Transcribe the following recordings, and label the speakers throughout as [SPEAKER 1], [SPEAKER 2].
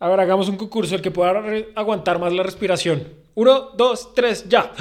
[SPEAKER 1] A ver, hagamos un concurso, el que pueda aguantar más la respiración. Uno, dos, tres, ya.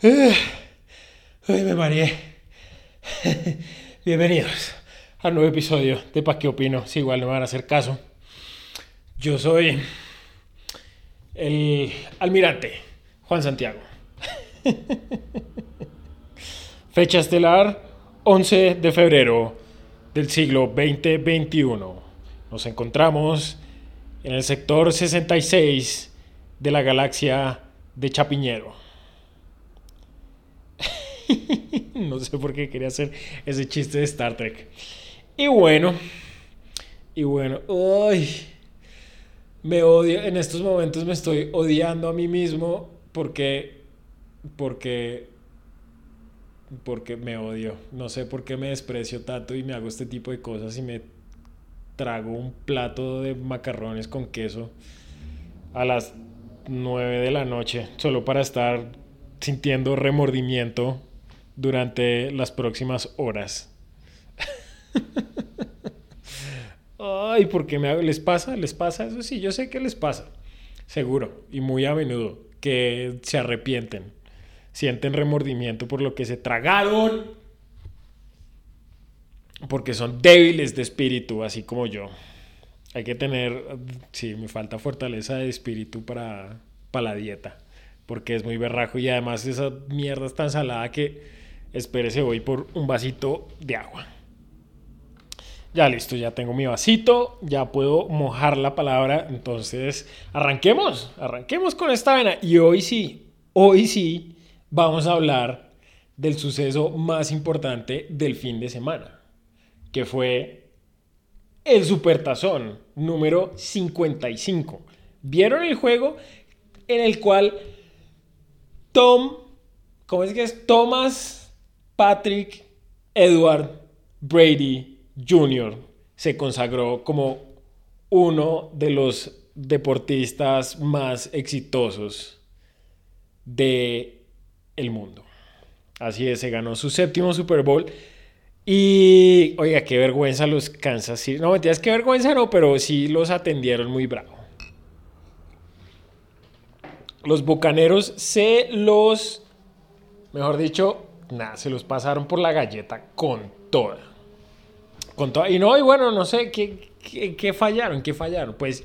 [SPEAKER 1] Ay, me mareé. Bienvenidos al nuevo episodio de Pa' qué opino. Si igual me van a hacer caso. Yo soy el almirante Juan Santiago. Fecha estelar 11 de febrero del siglo 2021. Nos encontramos en el sector 66 de la galaxia de Chapiñero. no sé por qué quería hacer ese chiste de Star Trek. Y bueno, y bueno, uy, me odio, en estos momentos me estoy odiando a mí mismo porque, porque, porque me odio. No sé por qué me desprecio tanto y me hago este tipo de cosas y me trago un plato de macarrones con queso a las 9 de la noche solo para estar sintiendo remordimiento durante las próximas horas. Ay, ¿por qué me? ¿Les pasa? ¿Les pasa? Eso sí, yo sé que les pasa. Seguro, y muy a menudo, que se arrepienten. Sienten remordimiento por lo que se tragaron. Porque son débiles de espíritu, así como yo. Hay que tener, sí, me falta fortaleza de espíritu para, para la dieta. Porque es muy berrajo y además esa mierda es tan salada que espérese voy por un vasito de agua. Ya listo, ya tengo mi vasito, ya puedo mojar la palabra. Entonces, arranquemos, arranquemos con esta vena. Y hoy sí, hoy sí, vamos a hablar del suceso más importante del fin de semana, que fue el Supertazón número 55. ¿Vieron el juego en el cual Tom, ¿cómo es que es? Thomas Patrick Edward Brady Jr. se consagró como uno de los deportistas más exitosos de el mundo. Así es, se ganó su séptimo Super Bowl. Y, oiga, qué vergüenza los Kansas City. No, mentiras, qué vergüenza no, pero sí los atendieron muy bravo. Los bucaneros se los, mejor dicho, nada, se los pasaron por la galleta con toda. Con toda. Y no, y bueno, no sé, ¿qué, qué, qué fallaron? ¿Qué fallaron? Pues,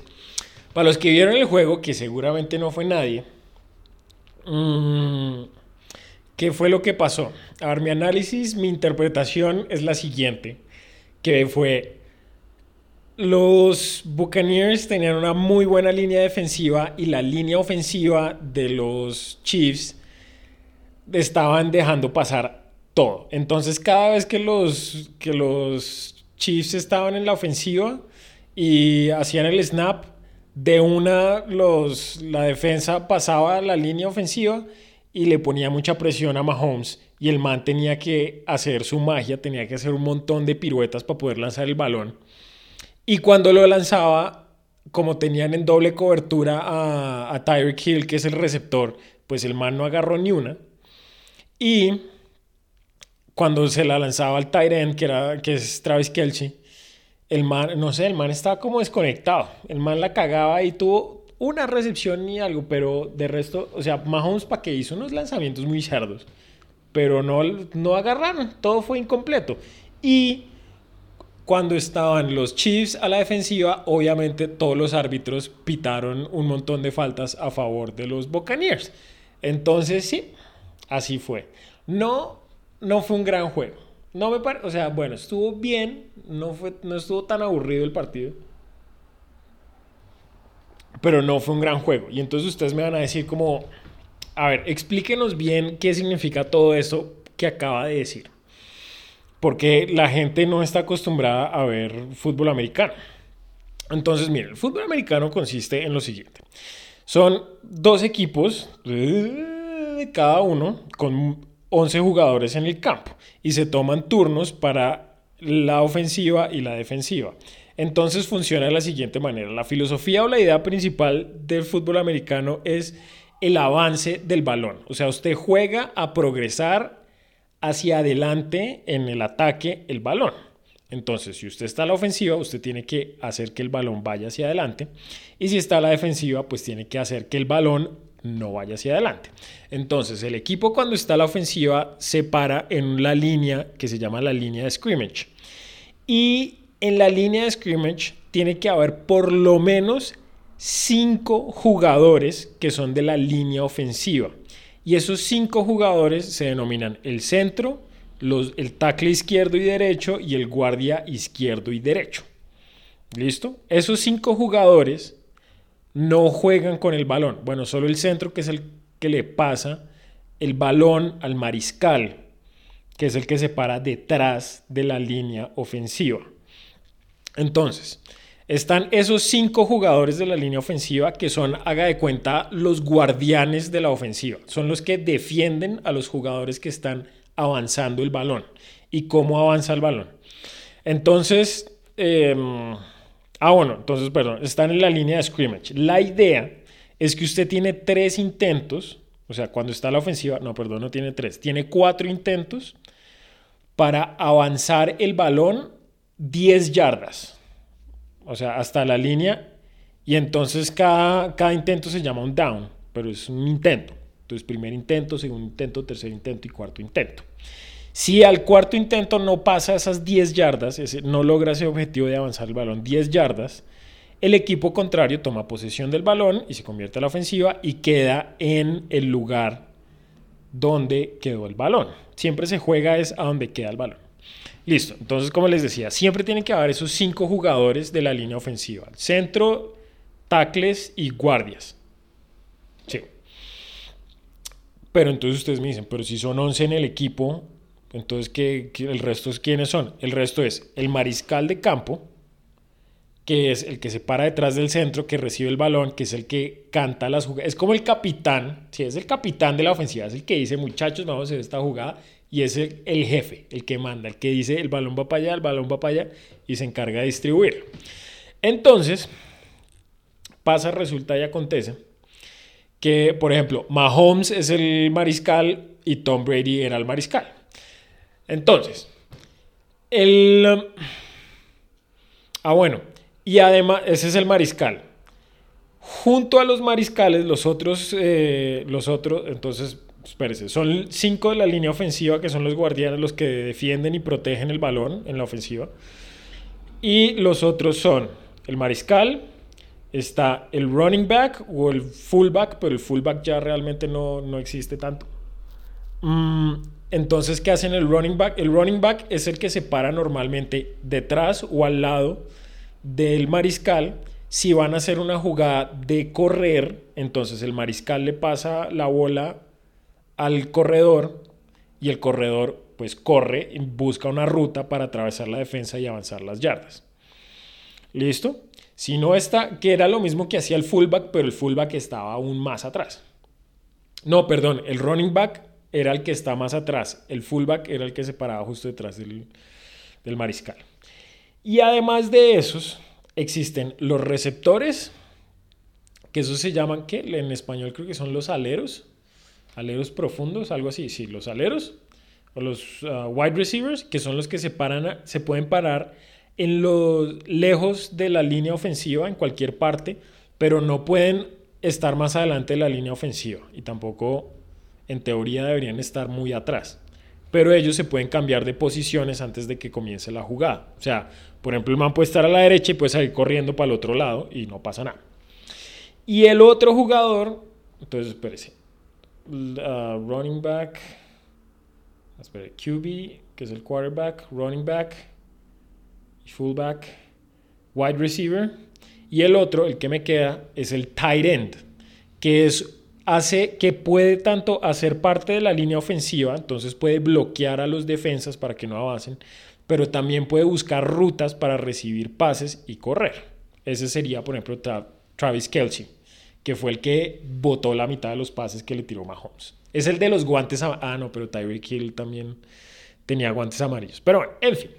[SPEAKER 1] para los que vieron el juego, que seguramente no fue nadie, mmm, ¿qué fue lo que pasó? A ver, mi análisis, mi interpretación es la siguiente, que fue los Buccaneers tenían una muy buena línea defensiva y la línea ofensiva de los Chiefs estaban dejando pasar todo. Entonces cada vez que los, que los Chiefs estaban en la ofensiva y hacían el snap, de una los, la defensa pasaba a la línea ofensiva y le ponía mucha presión a Mahomes y el man tenía que hacer su magia, tenía que hacer un montón de piruetas para poder lanzar el balón. Y cuando lo lanzaba, como tenían en doble cobertura a, a Tyreek Hill, que es el receptor, pues el man no agarró ni una. Y cuando se la lanzaba al tight que, era, que es Travis Kelsey, el man, no sé, el man estaba como desconectado. El man la cagaba y tuvo una recepción y algo, pero de resto, o sea, Mahomes para que hizo unos lanzamientos muy cerdos, pero no, no agarraron, todo fue incompleto. Y cuando estaban los Chiefs a la defensiva, obviamente todos los árbitros pitaron un montón de faltas a favor de los Buccaneers. Entonces, sí, así fue. No, no fue un gran juego. No me o sea, bueno, estuvo bien, no, fue, no estuvo tan aburrido el partido. Pero no fue un gran juego. Y entonces ustedes me van a decir como, a ver, explíquenos bien qué significa todo eso que acaba de decir porque la gente no está acostumbrada a ver fútbol americano. Entonces, miren, el fútbol americano consiste en lo siguiente. Son dos equipos, eh, cada uno, con 11 jugadores en el campo, y se toman turnos para la ofensiva y la defensiva. Entonces funciona de la siguiente manera. La filosofía o la idea principal del fútbol americano es el avance del balón. O sea, usted juega a progresar hacia adelante en el ataque el balón. Entonces, si usted está a la ofensiva, usted tiene que hacer que el balón vaya hacia adelante. Y si está a la defensiva, pues tiene que hacer que el balón no vaya hacia adelante. Entonces, el equipo cuando está a la ofensiva se para en la línea que se llama la línea de scrimmage. Y en la línea de scrimmage tiene que haber por lo menos cinco jugadores que son de la línea ofensiva. Y esos cinco jugadores se denominan el centro, los, el tackle izquierdo y derecho y el guardia izquierdo y derecho. ¿Listo? Esos cinco jugadores no juegan con el balón. Bueno, solo el centro, que es el que le pasa el balón al mariscal, que es el que se para detrás de la línea ofensiva. Entonces, están esos cinco jugadores de la línea ofensiva que son, haga de cuenta, los guardianes de la ofensiva. Son los que defienden a los jugadores que están avanzando el balón. ¿Y cómo avanza el balón? Entonces, em, ah, bueno, entonces, perdón, están en la línea de scrimmage. La idea es que usted tiene tres intentos, o sea, cuando está la ofensiva, no, perdón, no tiene tres, tiene cuatro intentos para avanzar el balón 10 yardas o sea, hasta la línea, y entonces cada, cada intento se llama un down, pero es un intento. Entonces, primer intento, segundo intento, tercer intento y cuarto intento. Si al cuarto intento no pasa esas 10 yardas, no logra ese objetivo de avanzar el balón 10 yardas, el equipo contrario toma posesión del balón y se convierte a la ofensiva y queda en el lugar donde quedó el balón. Siempre se juega es a donde queda el balón. Listo, entonces como les decía, siempre tienen que haber esos cinco jugadores de la línea ofensiva. Centro, tacles y guardias. Sí. Pero entonces ustedes me dicen, pero si son 11 en el equipo, entonces ¿qué, el resto es quiénes son? El resto es el mariscal de campo, que es el que se para detrás del centro, que recibe el balón, que es el que canta las jugadas. Es como el capitán, sí, es el capitán de la ofensiva, es el que dice, muchachos, vamos a hacer esta jugada y es el, jefe, el que manda, el que dice el balón va para allá, el balón va para allá y se encarga de distribuir. Entonces, pasa, resulta y acontece que, por ejemplo, Mahomes es el mariscal y Tom Brady era el mariscal. Entonces, el... Ah, bueno, y además, ese es el mariscal. Junto a los mariscales, los otros, eh, los otros, entonces espérese, son cinco de la línea ofensiva que son los guardianes, los que defienden y protegen el balón en la ofensiva. Y los otros son el mariscal, está el running back o el fullback, pero el fullback ya realmente no, no existe tanto. Entonces, ¿qué hacen el running back? El running back es el que se para normalmente detrás o al lado del mariscal. Si van a hacer una jugada de correr, entonces el mariscal le pasa la bola al corredor y el corredor pues corre y busca una ruta para atravesar la defensa y avanzar las yardas. ¿Listo? Si no está, que era lo mismo que hacía el fullback, pero el fullback estaba aún más atrás. No, perdón, el running back era el que está más atrás, el fullback era el que se paraba justo detrás del, del mariscal. Y además de esos, existen los receptores, que esos se llaman, ¿qué? En español creo que son los aleros, aleros profundos, algo así, sí, los aleros o los uh, wide receivers, que son los que se, paran, se pueden parar en los lejos de la línea ofensiva en cualquier parte, pero no pueden estar más adelante de la línea ofensiva y tampoco en teoría deberían estar muy atrás. pero ellos se pueden cambiar de posiciones antes de que comience la jugada. O sea, por ejemplo, el man puede estar a la derecha y puede salir corriendo para el otro lado y no pasa nada. Y el otro jugador, entonces espérese, uh, running back, QB, que es el quarterback, running back, fullback, wide receiver. Y el otro, el que me queda, es el tight end, que es hace que puede tanto hacer parte de la línea ofensiva, entonces puede bloquear a los defensas para que no avancen, pero también puede buscar rutas para recibir pases y correr. Ese sería, por ejemplo, Travis Kelsey, que fue el que botó la mitad de los pases que le tiró Mahomes. Es el de los guantes. Ah, no, pero Tyreek Hill también tenía guantes amarillos. Pero bueno, en fin.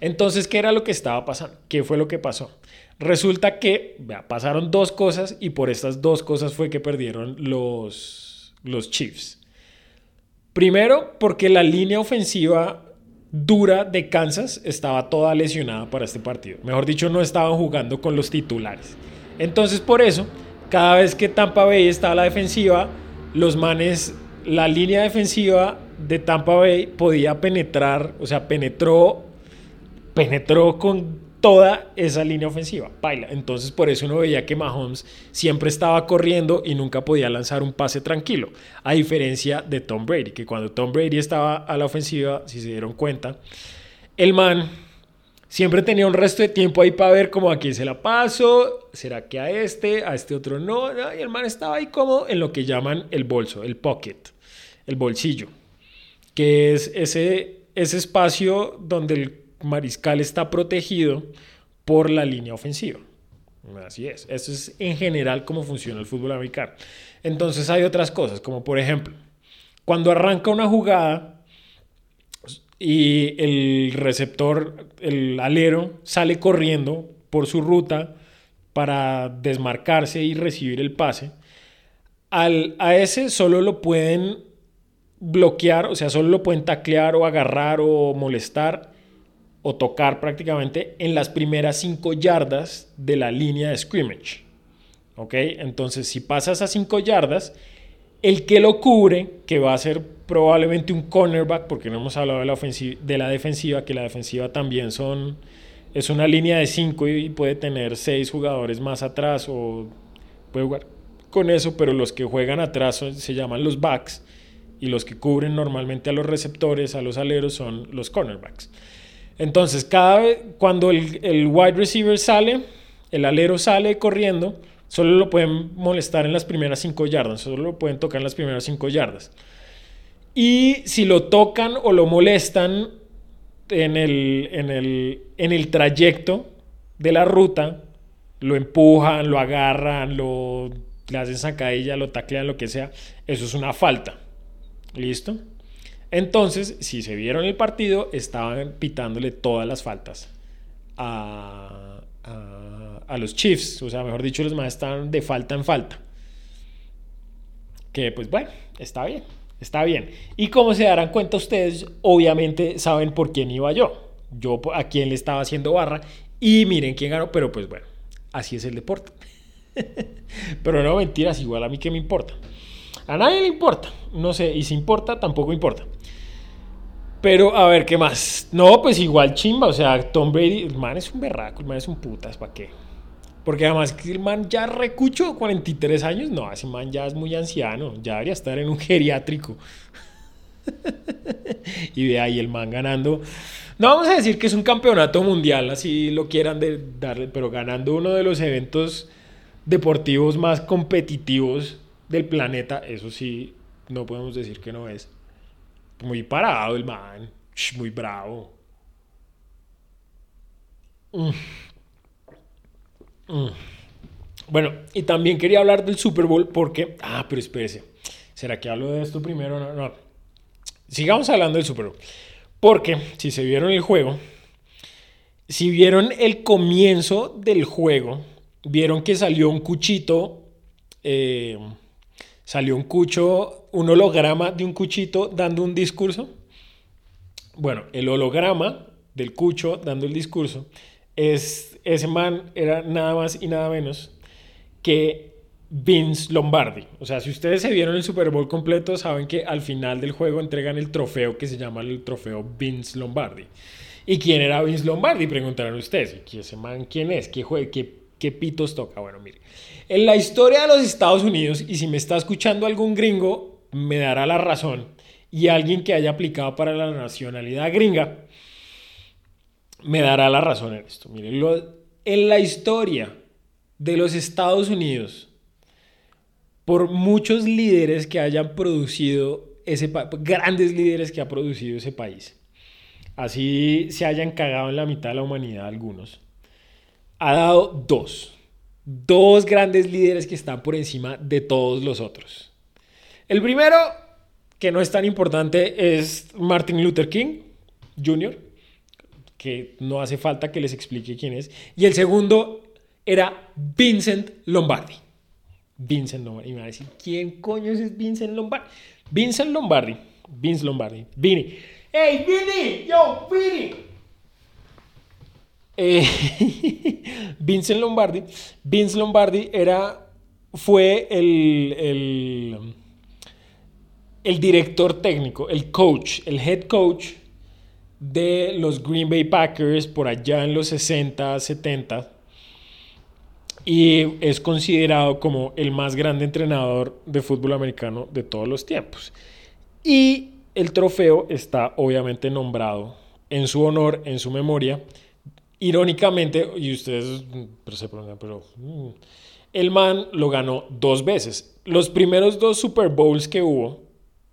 [SPEAKER 1] Entonces, ¿qué era lo que estaba pasando? ¿Qué fue lo que pasó? Resulta que pasaron dos cosas y por estas dos cosas fue que perdieron los, los Chiefs. Primero, porque la línea ofensiva dura de Kansas estaba toda lesionada para este partido. Mejor dicho, no estaban jugando con los titulares. Entonces, por eso, cada vez que Tampa Bay estaba a la defensiva, los manes, la línea defensiva de Tampa Bay podía penetrar, o sea, penetró, penetró con toda esa línea ofensiva. Baila. Entonces por eso uno veía que Mahomes siempre estaba corriendo y nunca podía lanzar un pase tranquilo. A diferencia de Tom Brady, que cuando Tom Brady estaba a la ofensiva, si se dieron cuenta, el man siempre tenía un resto de tiempo ahí para ver cómo a quién se la paso, será que a este, a este otro no, y el man estaba ahí como en lo que llaman el bolso, el pocket, el bolsillo, que es ese, ese espacio donde el Mariscal está protegido por la línea ofensiva. Así es. Eso es en general cómo funciona el fútbol americano. Entonces hay otras cosas, como por ejemplo, cuando arranca una jugada y el receptor, el alero, sale corriendo por su ruta para desmarcarse y recibir el pase, al, a ese solo lo pueden bloquear, o sea, solo lo pueden taclear o agarrar o molestar o tocar prácticamente en las primeras cinco yardas de la línea de scrimmage. ¿Ok? Entonces, si pasas a cinco yardas, el que lo cubre, que va a ser probablemente un cornerback, porque no hemos hablado de la, defensiva, que la defensiva también son, es una línea de cinco y puede tener seis jugadores más atrás o puede jugar con eso, pero los que juegan atrás se llaman los backs y los que cubren normalmente a los receptores, a los aleros, son los cornerbacks. Entonces, cada vez cuando el, wide receiver sale, el alero sale corriendo, solo lo pueden molestar en las primeras cinco yardas, solo lo pueden tocar en las primeras cinco yardas. Y si lo tocan o lo molestan en el, en el, en el trayecto de la ruta, lo empujan, lo agarran, lo, le hacen sacadilla, lo taclean, lo que sea, eso es una falta. ¿Listo? Entonces, si se vieron el partido, estaban pitándole todas las faltas a, los Chiefs. O sea, mejor dicho, los más estaban de falta en falta. Que pues bueno, está bien, está bien. Y como se darán cuenta ustedes, obviamente saben por quién iba yo. Yo a quién le estaba haciendo barra y miren quién ganó, pero pues bueno, así es el deporte. pero no mentiras, igual a mí que me importa. A nadie le importa, no sé, y si importa, tampoco importa. Pero a ver, ¿qué más? No, pues igual chimba, o sea, Tom Brady, el man es un berraco, el man es un putas, ¿para qué? Porque además el man ya recucho 43 años, no, ese man ya es muy anciano, ya debería estar en un geriátrico. y ve ahí el man ganando. No vamos a decir que es un campeonato mundial, así lo quieran de darle, pero ganando uno de los eventos deportivos más competitivos del planeta, eso sí, no podemos decir que no es. Muy parado el man. Muy bravo. Mm. Mm. Bueno, y también quería hablar del Super Bowl porque... Ah, pero espérese. ¿Será que hablo de esto primero? No, no. Sigamos hablando del Super Bowl. Porque si se vieron el juego, si vieron el comienzo del juego, vieron que salió un cuchito, eh, salió un cucho un holograma de un cuchito dando un discurso. Bueno, el holograma del cucho dando el discurso es ese man era nada más y nada menos que Vince Lombardi. O sea, si ustedes se vieron el Super Bowl completo, saben que al final del juego entregan el trofeo que se llama el trofeo Vince Lombardi. ¿Y quién era Vince Lombardi? Preguntarán ustedes. ¿Y ese man quién es? ¿Qué, qué, qué pitos toca? Bueno, mire. En la historia de los Estados Unidos, y si me está escuchando algún gringo, me dará la razón, y alguien que haya aplicado para la nacionalidad gringa, me dará la razón en esto. Mire, en la historia de los Estados Unidos, por muchos líderes que hayan producido ese grandes líderes que ha producido ese país, así se hayan cagado en la mitad de la humanidad algunos, ha dado dos, dos grandes líderes que están por encima de todos los otros. El primero, que no es tan importante, es Martin Luther King Jr., que no hace falta que les explique quién es. Y el segundo era Vincent Lombardi. Vincent Lombardi. Y me va a decir, ¿quién coño es Vincent Lombardi? Vincent Lombardi. Vince Lombardi. Vini. ¡Hey, Vini! ¡Yo, Vini! Eh, Vincent Lombardi. Vince Lombardi era, fue el, el, el director técnico, el coach, el head coach de los Green Bay Packers por allá en los 60, 70 y es considerado como el más grande entrenador de fútbol americano de todos los tiempos. Y el trofeo está obviamente nombrado en su honor, en su memoria. Irónicamente, y ustedes pero se preguntan, pero mm, el man lo ganó dos veces. Los primeros dos Super Bowls que hubo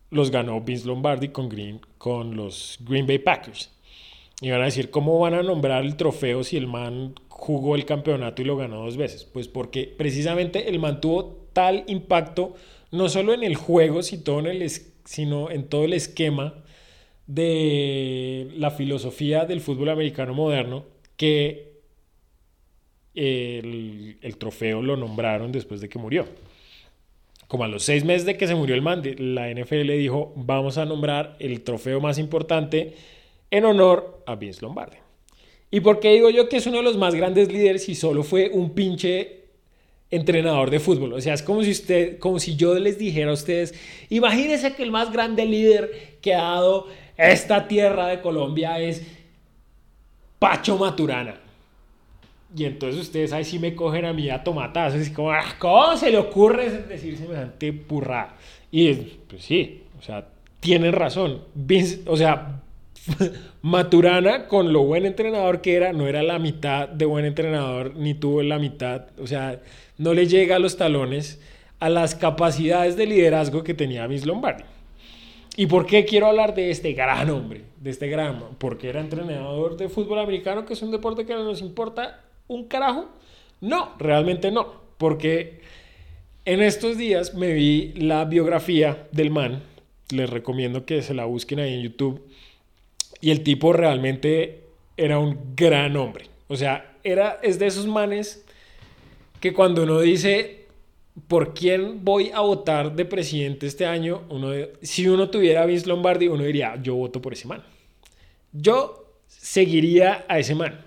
[SPEAKER 1] los ganó Vince Lombardi con, Green, con los Green Bay Packers. Y van a decir, ¿cómo van a nombrar el trofeo si el man jugó el campeonato y lo ganó dos veces? Pues porque precisamente él mantuvo tal impacto, no solo en el juego, sino en todo el esquema de la filosofía del fútbol americano moderno, que el, trofeo lo nombraron después de que murió como a los seis meses de que se murió el man, la NFL dijo, vamos a nombrar el trofeo más importante en honor a Vince Lombardi. ¿Y por qué digo yo que es uno de los más grandes líderes y solo fue un pinche entrenador de fútbol? O sea, es como si usted, como si yo les dijera a ustedes, imagínense que el más grande líder que ha dado esta tierra de Colombia es Pacho Maturana. Y entonces ustedes ahí sí me cogen a mí a tomatazos, y como, ah, ¿cómo se le ocurre decir semejante burrada? Y pues sí, o sea, tienen razón. O sea, Maturana, con lo buen entrenador que era, no era la mitad de buen entrenador, ni tuvo la mitad, o sea, no le llega a los talones a las capacidades de liderazgo que tenía Vince Lombardi. ¿Y por qué quiero hablar de este gran hombre? De este gran, porque era entrenador de fútbol americano, que es un deporte que no nos importa un carajo. No, realmente no, porque en estos días me vi la biografía del man, les recomiendo que se la busquen ahí en YouTube y el tipo realmente era un gran hombre. O sea, era, es de esos manes que cuando uno dice, ¿por quién voy a votar de presidente este año? Si uno tuviera a Vince Lombardi, uno diría, yo voto por ese man. Yo seguiría a ese man.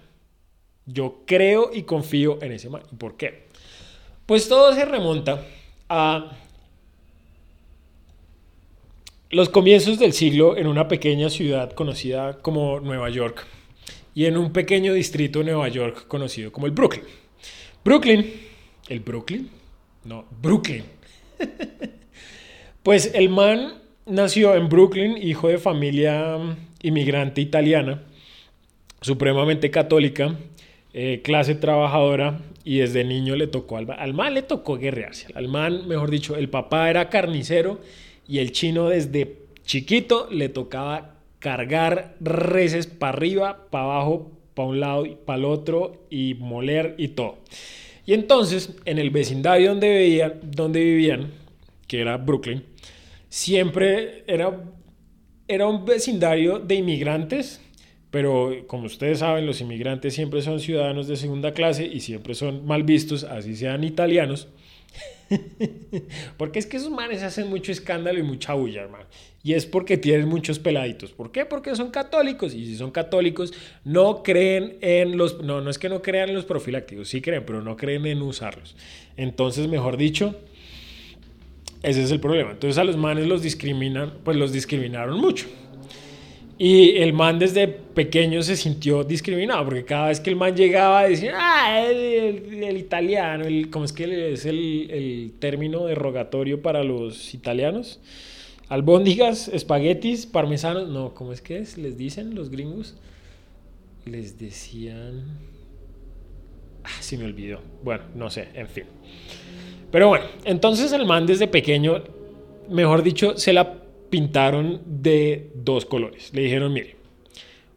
[SPEAKER 1] Yo creo y confío en ese man. ¿Y por qué? Pues todo se remonta a los comienzos del siglo en una pequeña ciudad conocida como Nueva York y en un pequeño distrito de Nueva York conocido como el Brooklyn. Brooklyn, el Brooklyn, no, Brooklyn. pues el man nació en Brooklyn, hijo de familia inmigrante italiana, supremamente católica, eh, clase trabajadora y desde niño le tocó al, al man le tocó guerrearse. Al man, mejor dicho, el papá era carnicero y el chino desde chiquito le tocaba cargar reses para arriba, para abajo, para un lado y para el otro y moler y todo. Y entonces, en el vecindario donde, vivían, que era Brooklyn, siempre era, era un vecindario de inmigrantes, pero como ustedes saben, los inmigrantes siempre son ciudadanos de segunda clase y siempre son mal vistos, así sean italianos. porque es que esos manes hacen mucho escándalo y mucha bulla, hermano. Y es porque tienen muchos peladitos. ¿Por qué? Porque son católicos. Y si son católicos, no creen en los... No, no es que no crean en los profilácticos. Sí creen, pero no creen en usarlos. Entonces, mejor dicho, ese es el problema. Entonces a los manes los discriminan, pues los discriminaron mucho. Y el man desde pequeño se sintió discriminado, porque cada vez que el man llegaba decía, ah, el, italiano, el, ¿cómo es que es el, el término derogatorio para los italianos? Albóndigas, espaguetis, parmesanos, no, ¿cómo es que es? Les dicen los gringos. Les decían... Ah, se me olvidó. Bueno, no sé, en fin. Pero bueno, entonces el man desde pequeño, mejor dicho, se la pintaron de dos colores. Le dijeron, mire,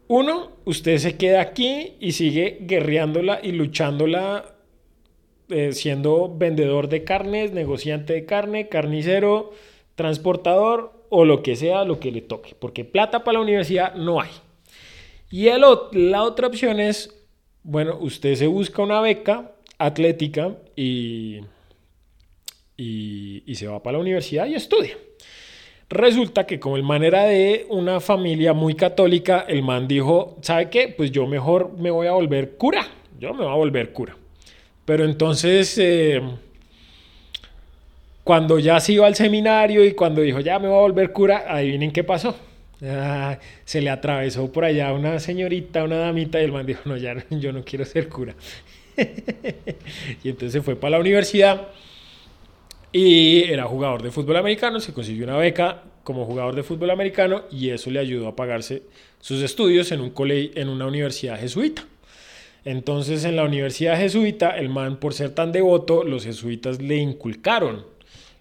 [SPEAKER 1] uno, usted se queda aquí y sigue guerreándola y luchándola, eh, siendo vendedor de carnes, negociante de carne, carnicero transportador o lo que sea, lo que le toque, porque plata para la universidad no hay. Y el, la otra opción es, bueno, usted se busca una beca atlética y, y, se va para la universidad y estudia. Resulta que como el man era de una familia muy católica, el man dijo, ¿sabe qué? Pues yo mejor me voy a volver cura, yo me voy a volver cura. Pero entonces... Eh, cuando ya se iba al seminario y cuando dijo, ya me voy a volver cura, adivinen qué pasó. Ah, se le atravesó por allá una señorita, una damita, y el man dijo, no, ya yo no quiero ser cura. y entonces fue para la universidad y era jugador de fútbol americano, se consiguió una beca como jugador de fútbol americano y eso le ayudó a pagarse sus estudios en, un en una universidad jesuita. Entonces en la universidad jesuita, el man por ser tan devoto, los jesuitas le inculcaron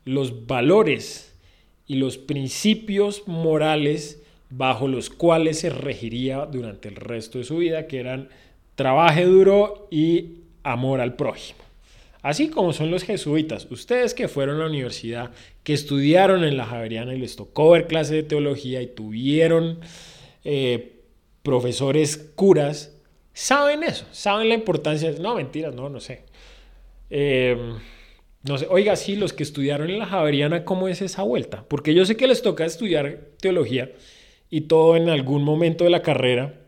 [SPEAKER 1] los valores y los principios morales bajo los cuales se regiría durante el resto de su vida, que eran trabaje duro y amor al prójimo. Así como son los jesuitas, ustedes que fueron a la universidad, que estudiaron en la Javeriana y les tocó ver clase de teología y tuvieron eh, profesores curas, saben eso, saben la importancia. No, mentiras, no, no sé. Eh, no sé, oiga, sí, los que estudiaron en la Javeriana, ¿cómo es esa vuelta? Porque yo sé que les toca estudiar teología y todo en algún momento de la carrera,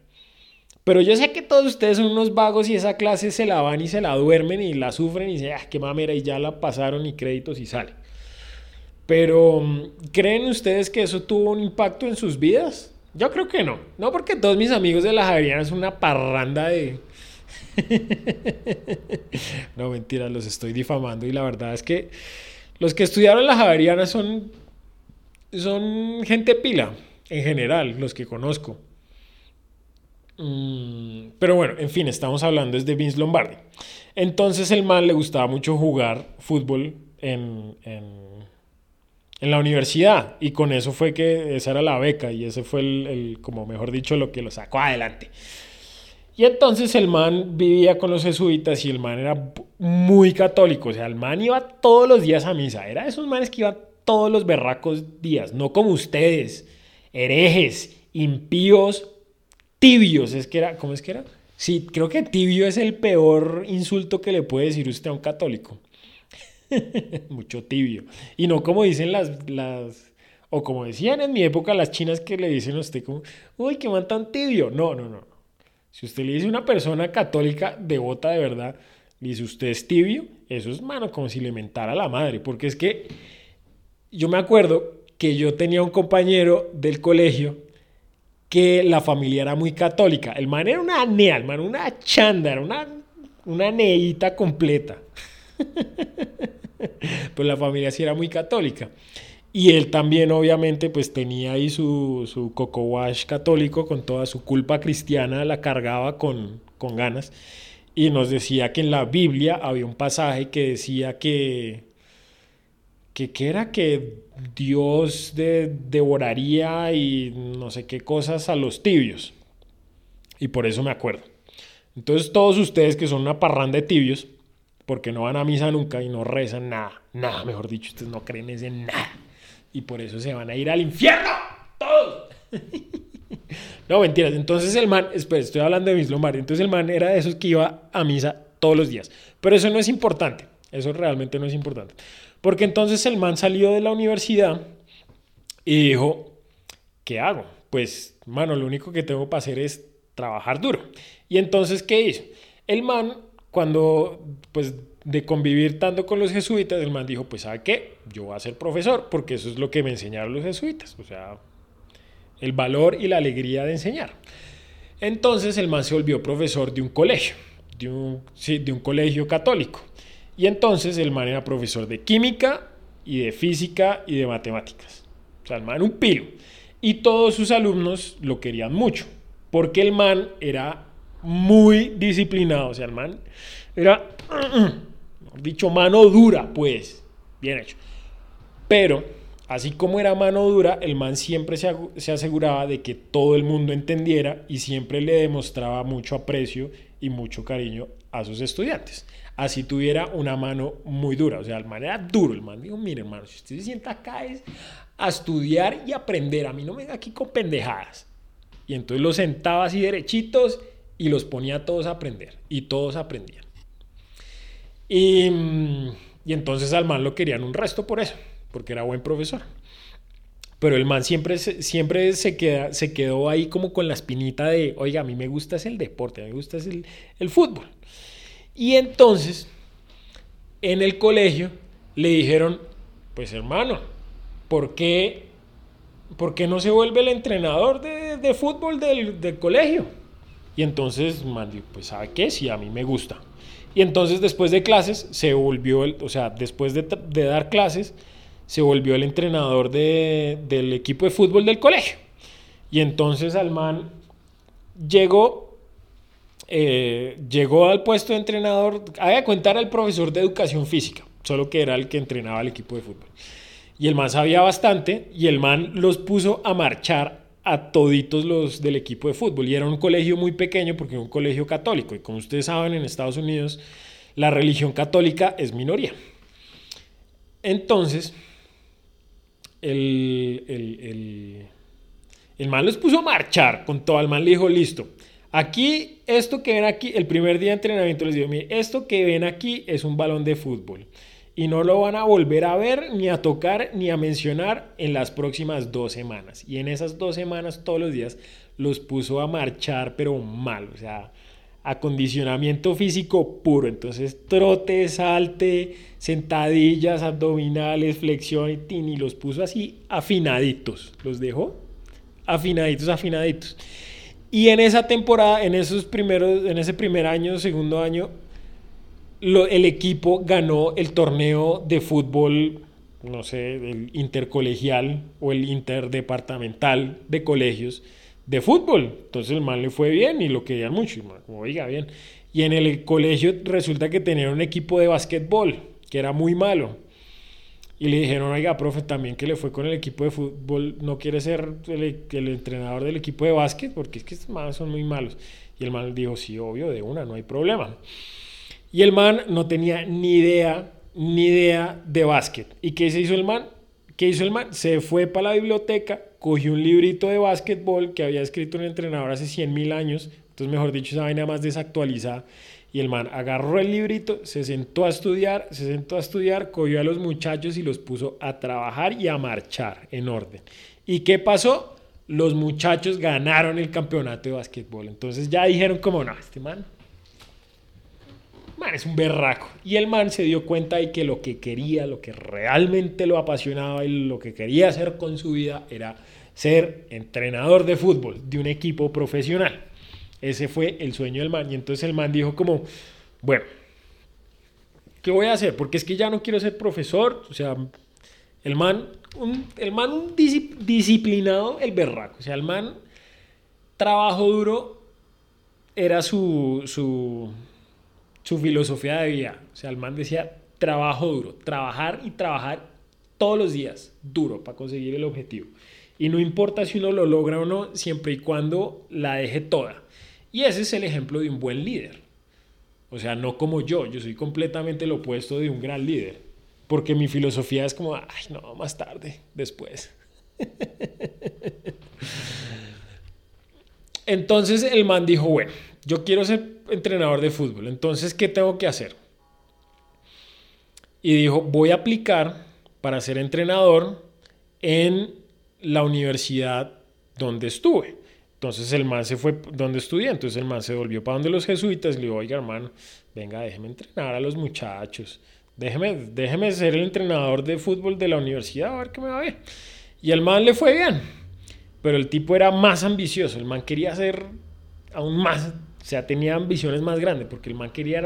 [SPEAKER 1] pero yo sé que todos ustedes son unos vagos y esa clase se la van y se la duermen y la sufren y dicen, ah, qué mamera, y ya la pasaron y créditos y sale. Pero, ¿creen ustedes que eso tuvo un impacto en sus vidas? Yo creo que no. No porque todos mis amigos de la Javeriana son una parranda de, no, mentira, los estoy difamando y la verdad es que los que estudiaron la Javeriana son, son gente pila, en general, los que conozco. Mm, pero bueno, en fin, estamos hablando de Vince Lombardi. Entonces el man le gustaba mucho jugar fútbol en, en, la universidad y con eso fue que esa era la beca y ese fue el, como mejor dicho, lo que lo sacó adelante. Y entonces el man vivía con los jesuitas y el man era muy católico. O sea, el man iba todos los días a misa. Era de esos manes que iban todos los berracos días. No como ustedes, herejes, impíos, tibios. Es que era, ¿cómo es que era? Sí, creo que tibio es el peor insulto que le puede decir usted a un católico. Mucho tibio. Y no como dicen las, las, o como decían en mi época las chinas que le dicen a usted como, uy, qué man tan tibio. No, no, no. Si usted le dice a una persona católica devota de verdad, dice usted es tibio, eso es mano como si le mentara la madre, porque es que yo me acuerdo que yo tenía un compañero del colegio que la familia era muy católica. El man era una nea, el man una chanda, era una, una neita completa. pues la familia sí era muy católica. Y él también, obviamente, pues tenía ahí su, su coco católico con toda su culpa cristiana, la cargaba con, con ganas. Y nos decía que en la Biblia había un pasaje que decía que, que, era que Dios devoraría y no sé qué cosas a los tibios. Y por eso me acuerdo. Entonces todos ustedes que son una parranda de tibios, porque no van a misa nunca y no rezan nada, nada, mejor dicho, ustedes no creen en nada y por eso se van a ir al infierno. Todos. no, mentiras. Entonces el man, espera, estoy hablando de Miss Lombardi. Entonces el man era de esos que iba a misa todos los días. Pero eso no es importante. Eso realmente no es importante. Porque entonces el man salió de la universidad y dijo, ¿qué hago? Pues, mano, lo único que tengo para hacer es trabajar duro. Y entonces, ¿qué hizo? El man, cuando, pues, de convivir tanto con los jesuitas, el man dijo, pues, ¿sabe qué? Yo voy a ser profesor, porque eso es lo que me enseñaron los jesuitas. O sea, el valor y la alegría de enseñar. Entonces el man se volvió profesor de un colegio, de un, de un colegio católico. Y entonces el man era profesor de química y de física y de matemáticas. O sea, el man un pilo. Y todos sus alumnos lo querían mucho, porque el man era muy disciplinado. O sea, el man era, dicho, mano dura, pues, bien hecho. Pero Así como era mano dura, el man siempre se, aseguraba de que todo el mundo entendiera y siempre le demostraba mucho aprecio y mucho cariño a sus estudiantes. Así tuviera una mano muy dura. O sea, el man era duro. El man dijo, mire hermano, si usted se sienta acá es a estudiar y aprender. A mí no me venga aquí con pendejadas. Y entonces los sentaba así derechitos y los ponía todos a aprender. Y todos aprendían. Y, y entonces al man lo querían un resto por eso porque era buen profesor. Pero el man siempre, siempre se, queda, se quedó ahí como con la espinita de, oiga, a mí me gusta es el deporte, a mí me gusta es el, el fútbol. Y entonces, en el colegio, le dijeron, pues hermano, ¿por qué, por qué no se vuelve el entrenador de, de fútbol del, del, colegio? Y entonces, man, pues ¿sabe qué? Si a mí me gusta. Y entonces después de clases, se volvió, el, o sea, después de, de dar clases, se volvió el entrenador del equipo de fútbol del colegio. Y entonces Alman llegó, eh, llegó al puesto de entrenador, haga cuenta era el profesor de educación física, solo que era el que entrenaba al equipo de fútbol. Y el man sabía bastante y el man los puso a marchar a toditos los del equipo de fútbol. Y era un colegio muy pequeño porque era un colegio católico. Y como ustedes saben, en Estados Unidos la religión católica es minoría. Entonces, el, el, el, man los puso a marchar con todo. El man le dijo, listo, aquí, esto que ven aquí, el primer día de entrenamiento les digo, mire, esto que ven aquí es un balón de fútbol. Y no lo van a volver a ver, ni a tocar, ni a mencionar en las próximas dos semanas. Y en esas dos semanas, todos los días, los puso a marchar, pero mal. O sea, acondicionamiento físico puro. Entonces, trote, salte, sentadillas, abdominales, flexión y, los puso así afinaditos. Los dejó afinaditos, afinaditos. Y en esa temporada, en esos primeros, en ese primer año, segundo año, el equipo ganó el torneo de fútbol, no sé, el intercolegial o el interdepartamental de colegios de fútbol. Entonces el man le fue bien y lo querían mucho. Y como, oiga, bien. Y en el colegio resulta que tenía un equipo de básquetbol que era muy malo. Y le dijeron, oiga, profe, también que le fue con el equipo de fútbol, no quiere ser el, entrenador del equipo de básquet, porque es que estos manos son muy malos. Y el man dijo, sí, obvio, de una, no hay problema. Y el man no tenía ni idea, ni idea de básquet. ¿Y qué se hizo el man? ¿Qué hizo el man? Se fue para la biblioteca, cogió un librito de básquetbol que había escrito un entrenador hace 100 mil años, entonces mejor dicho, esa vaina más desactualizada. Y el man agarró el librito, se sentó a estudiar, se sentó a estudiar, cogió a los muchachos y los puso a trabajar y a marchar en orden. ¿Y qué pasó? Los muchachos ganaron el campeonato de básquetbol. Entonces ya dijeron como, no, este man man, es un berraco. Y el man se dio cuenta de que lo que quería, lo que realmente lo apasionaba y lo que quería hacer con su vida era ser entrenador de fútbol de un equipo profesional. Ese fue el sueño del man. Y entonces el man dijo como, bueno, ¿qué voy a hacer? Porque es que ya no quiero ser profesor. O sea, el man, un, el man un disciplinado, el berraco. O sea, el man, trabajo duro era su, su, su filosofía de vida. O sea, el man decía, trabajo duro, trabajar y trabajar todos los días, duro, para conseguir el objetivo. Y no importa si uno lo logra o no, siempre y cuando la deje toda. Y ese es el ejemplo de un buen líder. O sea, no como yo, yo soy completamente lo opuesto de un gran líder. Porque mi filosofía es como, ay, no, más tarde, después. Entonces el man dijo, bueno, yo quiero ser entrenador de fútbol, entonces, ¿qué tengo que hacer? y dijo, voy a aplicar para ser entrenador en la universidad donde estuve. Entonces el man se fue donde estudié, entonces el man se volvió para donde los jesuitas le dijo, oiga hermano, venga, déjeme entrenar a los muchachos, déjeme, déjeme ser el entrenador de fútbol de la universidad, a ver qué me va a ver. Y el man le fue bien, pero el tipo era más ambicioso, el man quería ser aún más, o sea, tenía ambiciones más grandes, porque el man quería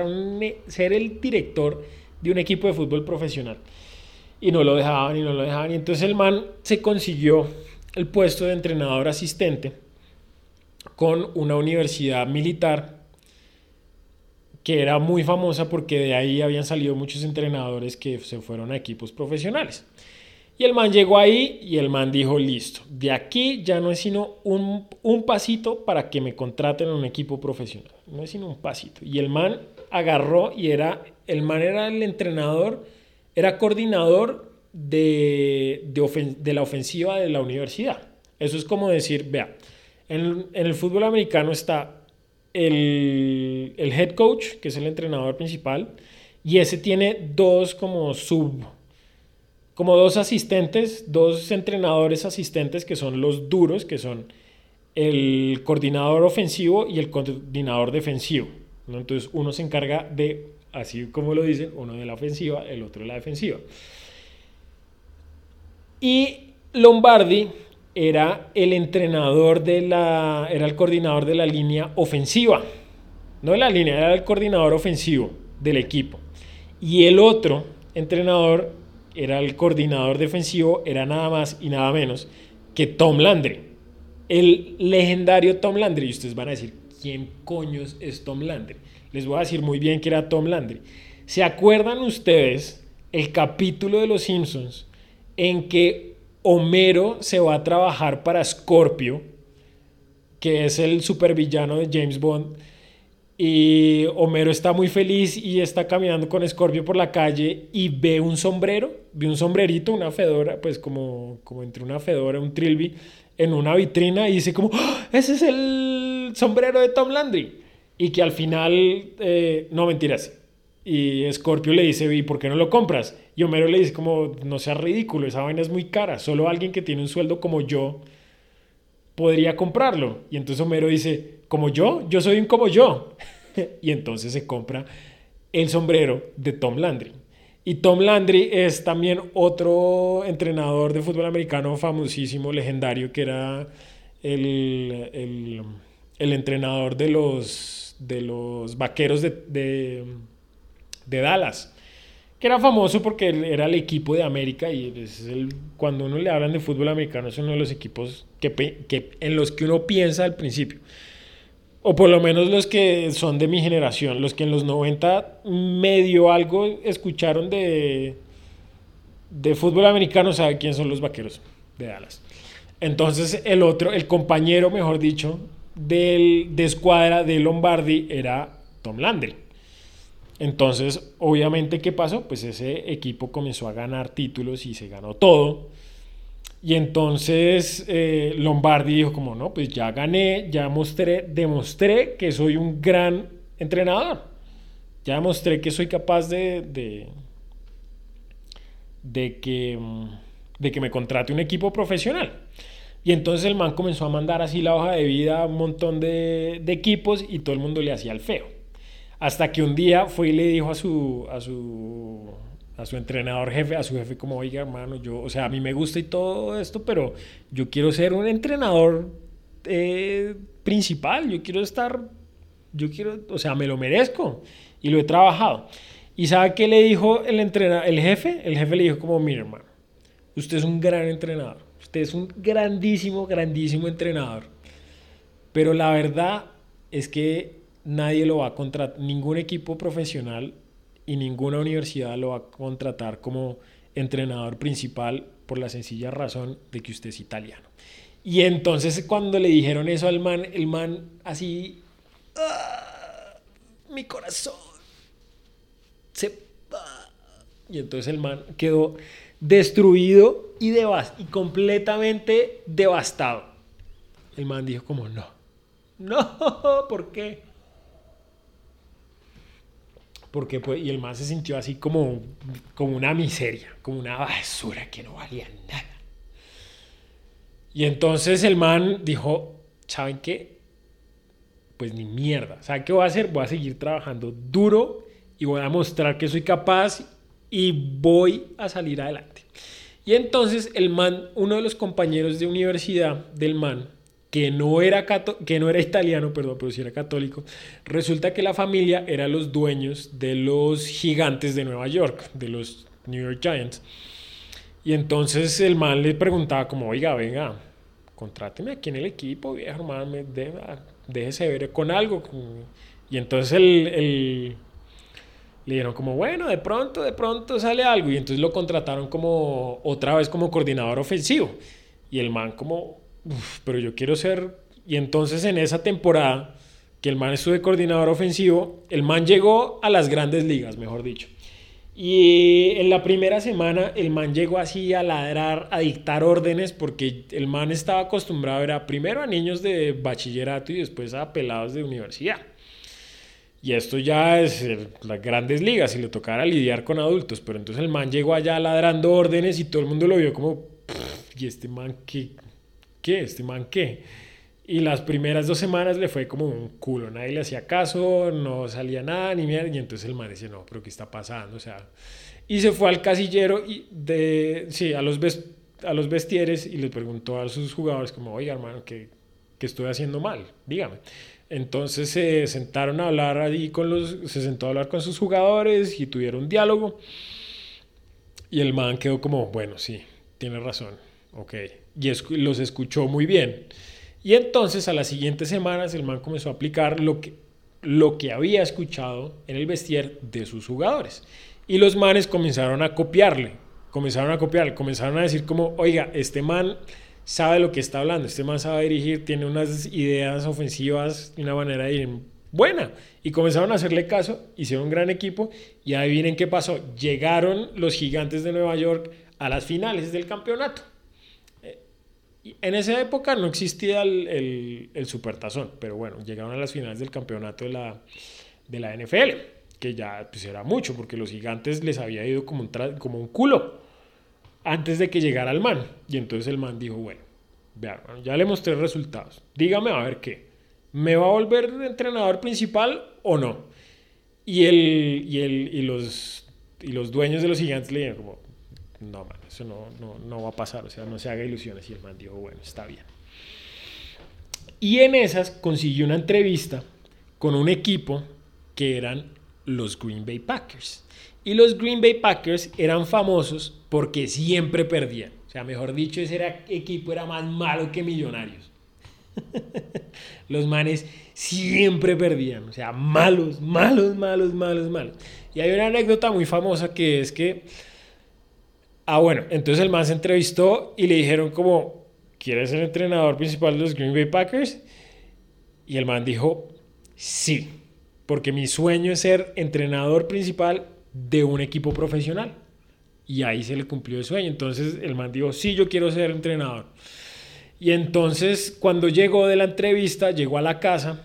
[SPEAKER 1] ser el director de un equipo de fútbol profesional. Y no lo dejaban y no lo dejaban. Y entonces el man se consiguió el puesto de entrenador asistente con una universidad militar que era muy famosa porque de ahí habían salido muchos entrenadores que se fueron a equipos profesionales. Y el man llegó ahí y el man dijo, listo, de aquí ya no es sino un, un, pasito para que me contraten en un equipo profesional. No es sino un pasito. Y el man agarró y era, el man era el entrenador, era coordinador de, de, la ofensiva de la universidad. Eso es como decir, vea, en, el fútbol americano está el, el, head coach, que es el entrenador principal, y ese tiene dos como sub, como dos asistentes, dos entrenadores asistentes que son los duros, que son el coordinador ofensivo y el coordinador defensivo. Entonces uno se encarga de, así como lo dicen, uno de la ofensiva, el otro de la defensiva. Y Lombardi era el entrenador de la, era el coordinador de la línea ofensiva. No de la línea, era el coordinador ofensivo del equipo. Y el otro entrenador era el coordinador defensivo, era nada más y nada menos que Tom Landry. El legendario Tom Landry. Y ustedes van a decir, ¿quién coños es Tom Landry? Les voy a decir muy bien que era Tom Landry. ¿Se acuerdan ustedes el capítulo de Los Simpsons en que Homero se va a trabajar para Scorpio, que es el supervillano de James Bond? Y Homero está muy feliz y está caminando con Scorpio por la calle y ve un sombrero, ve un sombrerito, una fedora, pues como, como entre una fedora, un trilby, en una vitrina y dice como, ¡Ah! ese es el sombrero de Tom Landry. Y que al final, eh, no mentiras. Y Scorpio le dice, ¿y por qué no lo compras? Y Homero le dice como, no seas ridículo, esa vaina es muy cara, solo alguien que tiene un sueldo como yo podría comprarlo. Y entonces Homero dice, ¿como yo? Yo soy un como yo. y entonces se compra el sombrero de Tom Landry. Y Tom Landry es también otro entrenador de fútbol americano famosísimo, legendario, que era el, entrenador de los, de los vaqueros de, de, Dallas, que era famoso porque era el equipo de América y es el, cuando uno le hablan de fútbol americano es uno de los equipos que, que, en los que uno piensa al principio. O por lo menos los que son de mi generación, los que en los 90 medio algo escucharon de, de fútbol americano, sabe quién son los vaqueros de Dallas. Entonces el otro, el compañero, mejor dicho, del, de escuadra de Lombardi era Tom Landry. Entonces, obviamente, ¿qué pasó? Pues ese equipo comenzó a ganar títulos y se ganó todo. Y entonces eh, Lombardi dijo como, no, pues ya gané, ya mostré, demostré que soy un gran entrenador. Ya demostré que soy capaz de, de, de, que, de que me contrate un equipo profesional. Y entonces el man comenzó a mandar así la hoja de vida a un montón de, de equipos y todo el mundo le hacía el feo. Hasta que un día fue y le dijo a su, a su a su entrenador jefe, a su jefe como, oiga hermano, yo, o sea, a mí me gusta y todo esto, pero yo quiero ser un entrenador eh, principal, yo quiero estar, yo quiero, o sea, me lo merezco y lo he trabajado. ¿Y sabe qué le dijo el, el jefe? El jefe le dijo como, mire hermano, usted es un gran entrenador, usted es un grandísimo, grandísimo entrenador, pero la verdad es que nadie lo va a contratar, ningún equipo profesional y ninguna universidad lo va a contratar como entrenador principal por la sencilla razón de que usted es italiano. Y entonces cuando le dijeron eso al man, el man así, ¡Ah! mi corazón se... Y entonces el man quedó destruido y, y completamente devastado. El man dijo como, no, no, ¿por qué? Porque pues, y el man se sintió así como, como una miseria, como una basura que no valía nada. Y entonces el man dijo, ¿saben qué? Pues ni mierda. ¿Saben qué voy a hacer? Voy a seguir trabajando duro y voy a mostrar que soy capaz y voy a salir adelante. Y entonces el man, uno de los compañeros de universidad del man, que no era, que no era italiano, perdón, pero sí era católico, resulta que la familia era los dueños de los gigantes de Nueva York, de los New York Giants. Y entonces el man le preguntaba como, oiga, venga, contráteme aquí en el equipo, viejo hermano, déjese ver con algo. Y entonces el, le dijeron como, bueno, de pronto, de pronto sale algo. Y entonces lo contrataron como otra vez como coordinador ofensivo. Y el man como, pero yo quiero ser... Y entonces en esa temporada que el man estuvo de coordinador ofensivo, el man llegó a las grandes ligas, mejor dicho. Y en la primera semana el man llegó así a ladrar, a dictar órdenes, porque el man estaba acostumbrado era primero a niños de bachillerato y después a pelados de universidad. Y esto ya es las grandes ligas, si le tocara lidiar con adultos. Pero entonces el man llegó allá ladrando órdenes y todo el mundo lo vio como, ¿y este man qué? ¿Qué? ¿Este man qué? Y las primeras dos semanas le fue como un culo, nadie le hacía caso, no salía nada ni mierda, y entonces el man dice, no, pero ¿qué está pasando? O sea, y se fue al casillero y de, sí, a los, a los vestieres y le preguntó a sus jugadores como, oiga hermano, ¿qué, ¿qué estoy haciendo mal? Dígame. Entonces se sentaron a hablar ahí con los, se sentó a hablar con sus jugadores y tuvieron un diálogo. Y el man quedó como, bueno, sí, tiene razón, ok y los escuchó muy bien. Y entonces a las siguientes semanas el man comenzó a aplicar lo que, lo que había escuchado en el vestier de sus jugadores. Y los manes comenzaron a copiarle, comenzaron a copiarle, comenzaron a decir como, oiga, este man sabe lo que está hablando, este man sabe dirigir, tiene unas ideas ofensivas y una manera de buena. Y comenzaron a hacerle caso, hicieron un gran equipo y adivinen qué pasó. Llegaron los gigantes de Nueva York a las finales del campeonato en esa época no existía el, el, supertazón, pero bueno, llegaron a las finales del campeonato de la, de la NFL, que ya pues era mucho, porque los gigantes les había ido como un, como un culo antes de que llegara el man. Y entonces el man dijo, bueno, vean, ya le mostré resultados, dígame a ver qué, ¿me va a volver entrenador principal o no? Y, el, y, el, y, los, y los dueños de los gigantes le dijeron como, no, man, eso no, no, no, va a pasar, o sea, no se haga ilusiones. Y el man dijo, bueno, está bien. Y en esas consiguió una entrevista con un equipo que eran los Green Bay Packers. Y los Green Bay Packers eran famosos porque siempre perdían. O sea, mejor dicho, ese equipo era más malo que Millonarios. los manes siempre perdían. O sea, malos, malos, malos, malos, malos. Y hay una anécdota muy famosa que es que Ah, bueno, entonces el man se entrevistó y le dijeron como, ¿quieres ser entrenador principal de los Green Bay Packers? Y el man dijo, sí, porque mi sueño es ser entrenador principal de un equipo profesional. Y ahí se le cumplió el sueño. Entonces el man dijo, sí, yo quiero ser entrenador. Y entonces cuando llegó de la entrevista, llegó a la casa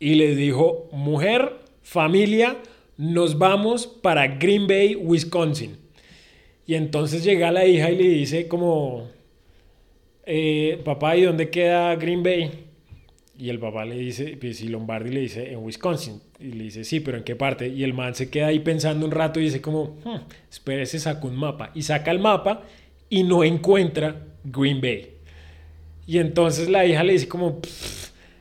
[SPEAKER 1] y le dijo, mujer, familia, nos vamos para Green Bay, Wisconsin. Y entonces llega la hija y le dice como, eh, papá, ¿y dónde queda Green Bay? Y el papá le dice, pues y Lombardi le dice, en Wisconsin. Y le dice, sí, pero ¿en qué parte? Y el man se queda ahí pensando un rato y dice como, hmm, espérese, saca un mapa. Y saca el mapa y no encuentra Green Bay. Y entonces la hija le dice como,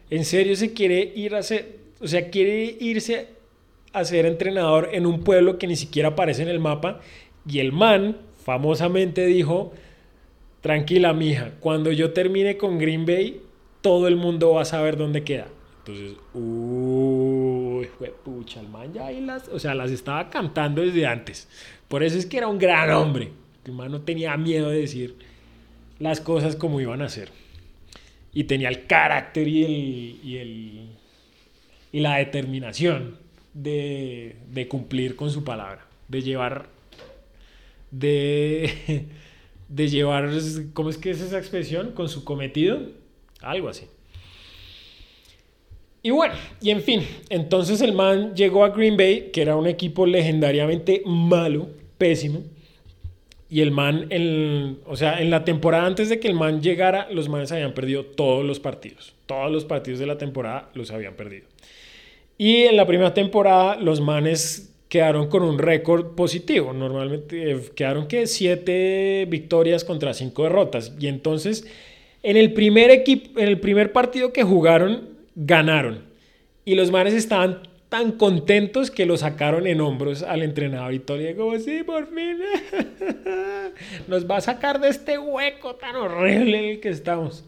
[SPEAKER 1] ¿en serio se quiere ir a ser, o sea, quiere irse a ser entrenador en un pueblo que ni siquiera aparece en el mapa? Y el man famosamente dijo, tranquila mija, cuando yo termine con Green Bay, todo el mundo va a saber dónde queda. Entonces, uy, pucha, el man ya ahí las, o sea, las estaba cantando desde antes. Por eso es que era un gran hombre. El man no tenía miedo de decir las cosas como iban a ser. Y tenía el carácter y, el, y, el, y la determinación de, de cumplir con su palabra, de llevar de, de llevar, ¿cómo es que es esa expresión? Con su cometido, algo así. Y bueno, y en fin, entonces el man llegó a Green Bay, que era un equipo legendariamente malo, pésimo. Y el man, o sea, en la temporada antes de que el man llegara, los manes habían perdido todos los partidos. Todos los partidos de la temporada los habían perdido. Y en la primera temporada, los manes quedaron con un récord positivo. Normalmente eh, quedaron que siete victorias contra cinco derrotas. Y entonces, en el primer equipo, en el primer partido que jugaron, ganaron. Y los manes estaban tan contentos que lo sacaron en hombros al entrenador y todo. Como, sí, por fin, nos va a sacar de este hueco tan horrible en el que estamos.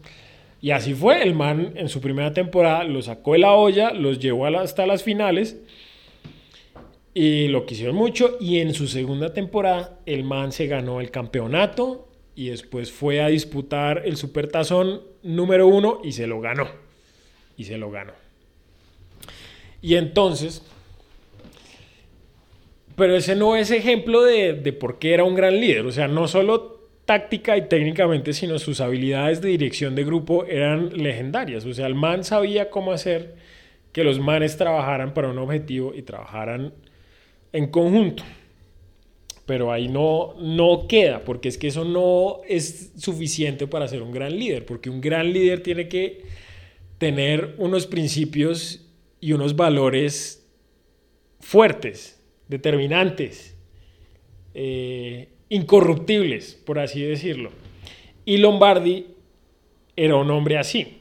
[SPEAKER 1] Y así fue, el man en su primera temporada lo sacó de la olla, los llevó hasta las finales y lo quisieron mucho. Y en su segunda temporada el man se ganó el campeonato y después fue a disputar el supertazón número uno y se lo ganó. Y se lo ganó. Y entonces, pero ese no es ejemplo de, por qué era un gran líder. O sea, no solo táctica y técnicamente, sino sus habilidades de dirección de grupo eran legendarias. O sea, el man sabía cómo hacer que los manes trabajaran para un objetivo y trabajaran en conjunto. Pero ahí no, no queda, porque es que eso no es suficiente para ser un gran líder, porque un gran líder tiene que tener unos principios y unos valores fuertes, determinantes, eh, incorruptibles, por así decirlo. Y Lombardi era un hombre así.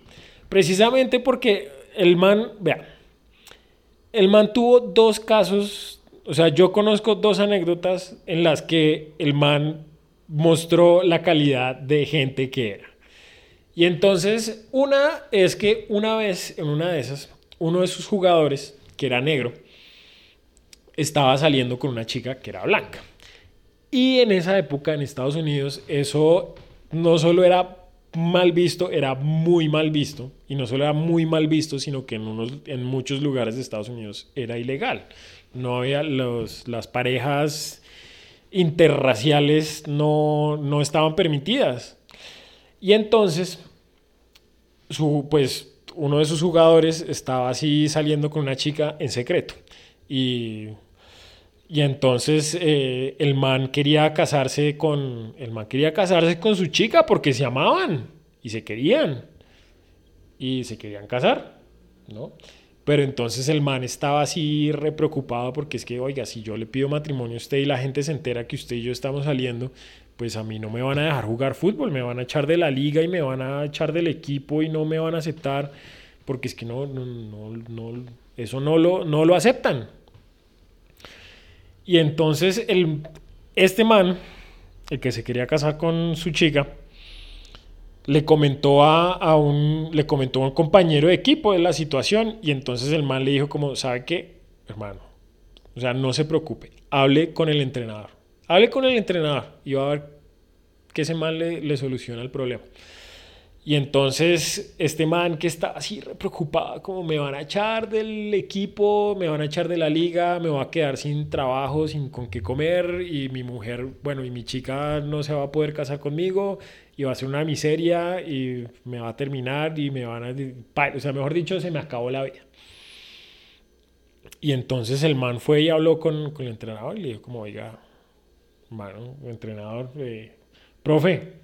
[SPEAKER 1] Precisamente porque el man, vea, el man tuvo dos casos, o sea, yo conozco dos anécdotas en las que el man mostró la calidad de gente que era. Y entonces, una es que una vez en una de esas, uno de sus jugadores, que era negro, estaba saliendo con una chica que era blanca. Y en esa época en Estados Unidos eso no solo era mal visto, era muy mal visto. Y no solo era muy mal visto, sino que en, unos, en muchos lugares de Estados Unidos era ilegal. No había los, las parejas interraciales no, no estaban permitidas. Y entonces, su, pues uno de sus jugadores estaba así saliendo con una chica en secreto. Y, y entonces eh, el man quería casarse con. El man quería casarse con su chica porque se amaban y se querían. Y se querían casar, ¿no? Pero entonces el man estaba así re preocupado porque es que, oiga, si yo le pido matrimonio a usted y la gente se entera que usted y yo estamos saliendo, pues a mí no me van a dejar jugar fútbol, me van a echar de la liga y me van a echar del equipo y no me van a aceptar, porque es que no, no, no, eso no lo, no lo aceptan. Y entonces el, este man, el que se quería casar con su chica, le comentó a, a, un, le comentó a un compañero de equipo de la situación y entonces el man le dijo como, ¿sabe qué? Hermano, o sea, no se preocupe, hable con el entrenador Hable con el entrenador y va a ver qué ese man le, soluciona el problema. Y entonces este man que está así preocupado, como me van a echar del equipo, me van a echar de la liga, me voy a quedar sin trabajo, sin con qué comer y mi mujer, bueno, y mi chica no se va a poder casar conmigo y va a ser una miseria y me va a terminar y me van a... O sea, mejor dicho, se me acabó la vida. Y entonces el man fue y habló con, con el entrenador y le dijo como, oiga, bueno, entrenador, eh, profe,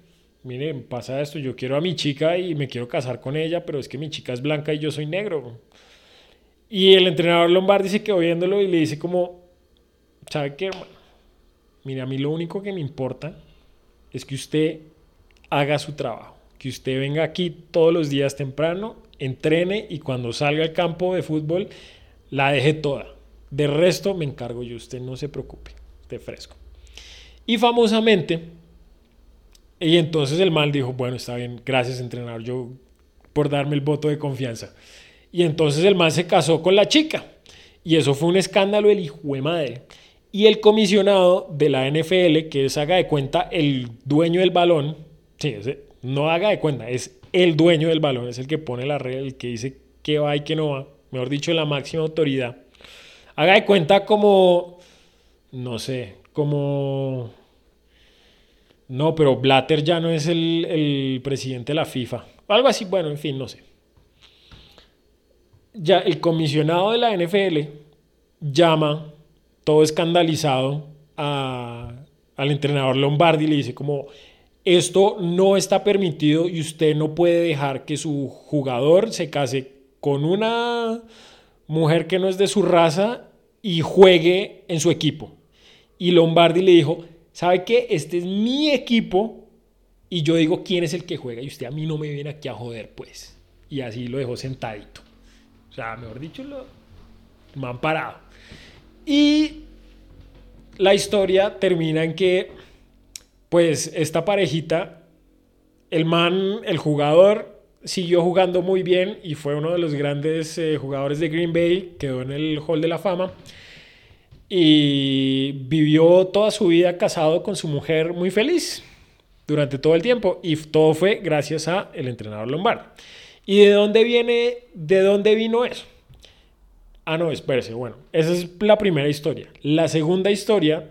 [SPEAKER 1] mire, pasa esto, yo quiero a mi chica y me quiero casar con ella, pero es que mi chica es blanca y yo soy negro. Y el entrenador Lombardi se quedó viéndolo y le dice como, ¿sabe qué, hermano? Mire, a mí lo único que me importa es que usted haga su trabajo, que usted venga aquí todos los días temprano, entrene y cuando salga al campo de fútbol la deje toda. De resto me encargo yo, usted no se preocupe, te fresco. Y famosamente, y entonces el mal dijo, bueno, está bien, gracias entrenador, yo por darme el voto de confianza. Y entonces el mal se casó con la chica. Y eso fue un escándalo el hijo de madre. Y el comisionado de la NFL, que es haga de cuenta el dueño del balón, sí, no haga de cuenta, es el dueño del balón, es el que pone la regla, el que dice qué va y qué no va, mejor dicho, la máxima autoridad. Haga de cuenta como, no sé, como... No, pero Blatter ya no es el, presidente de la FIFA. Algo así, bueno, en fin, no sé. ya el comisionado de la NFL llama todo escandalizado al entrenador Lombardi y le dice como esto no está permitido y usted no puede dejar que su jugador se case con una mujer que no es de su raza y juegue en su equipo. Y Lombardi le dijo, ¿sabe qué? Este es mi equipo y yo digo quién es el que juega y usted a mí no me viene aquí a joder, pues. Y así lo dejó sentadito. O sea, mejor dicho, lo me han parado. Y la historia termina en que, pues, esta parejita, el man, el jugador, siguió jugando muy bien y fue uno de los grandes eh, jugadores de Green Bay, quedó en el Hall de la Fama y vivió toda su vida casado con su mujer muy feliz durante todo el tiempo y todo fue gracias a el entrenador Lombardi. ¿Y de dónde viene, de dónde vino eso? Ah, no, espérese, bueno, esa es la primera historia. La segunda historia,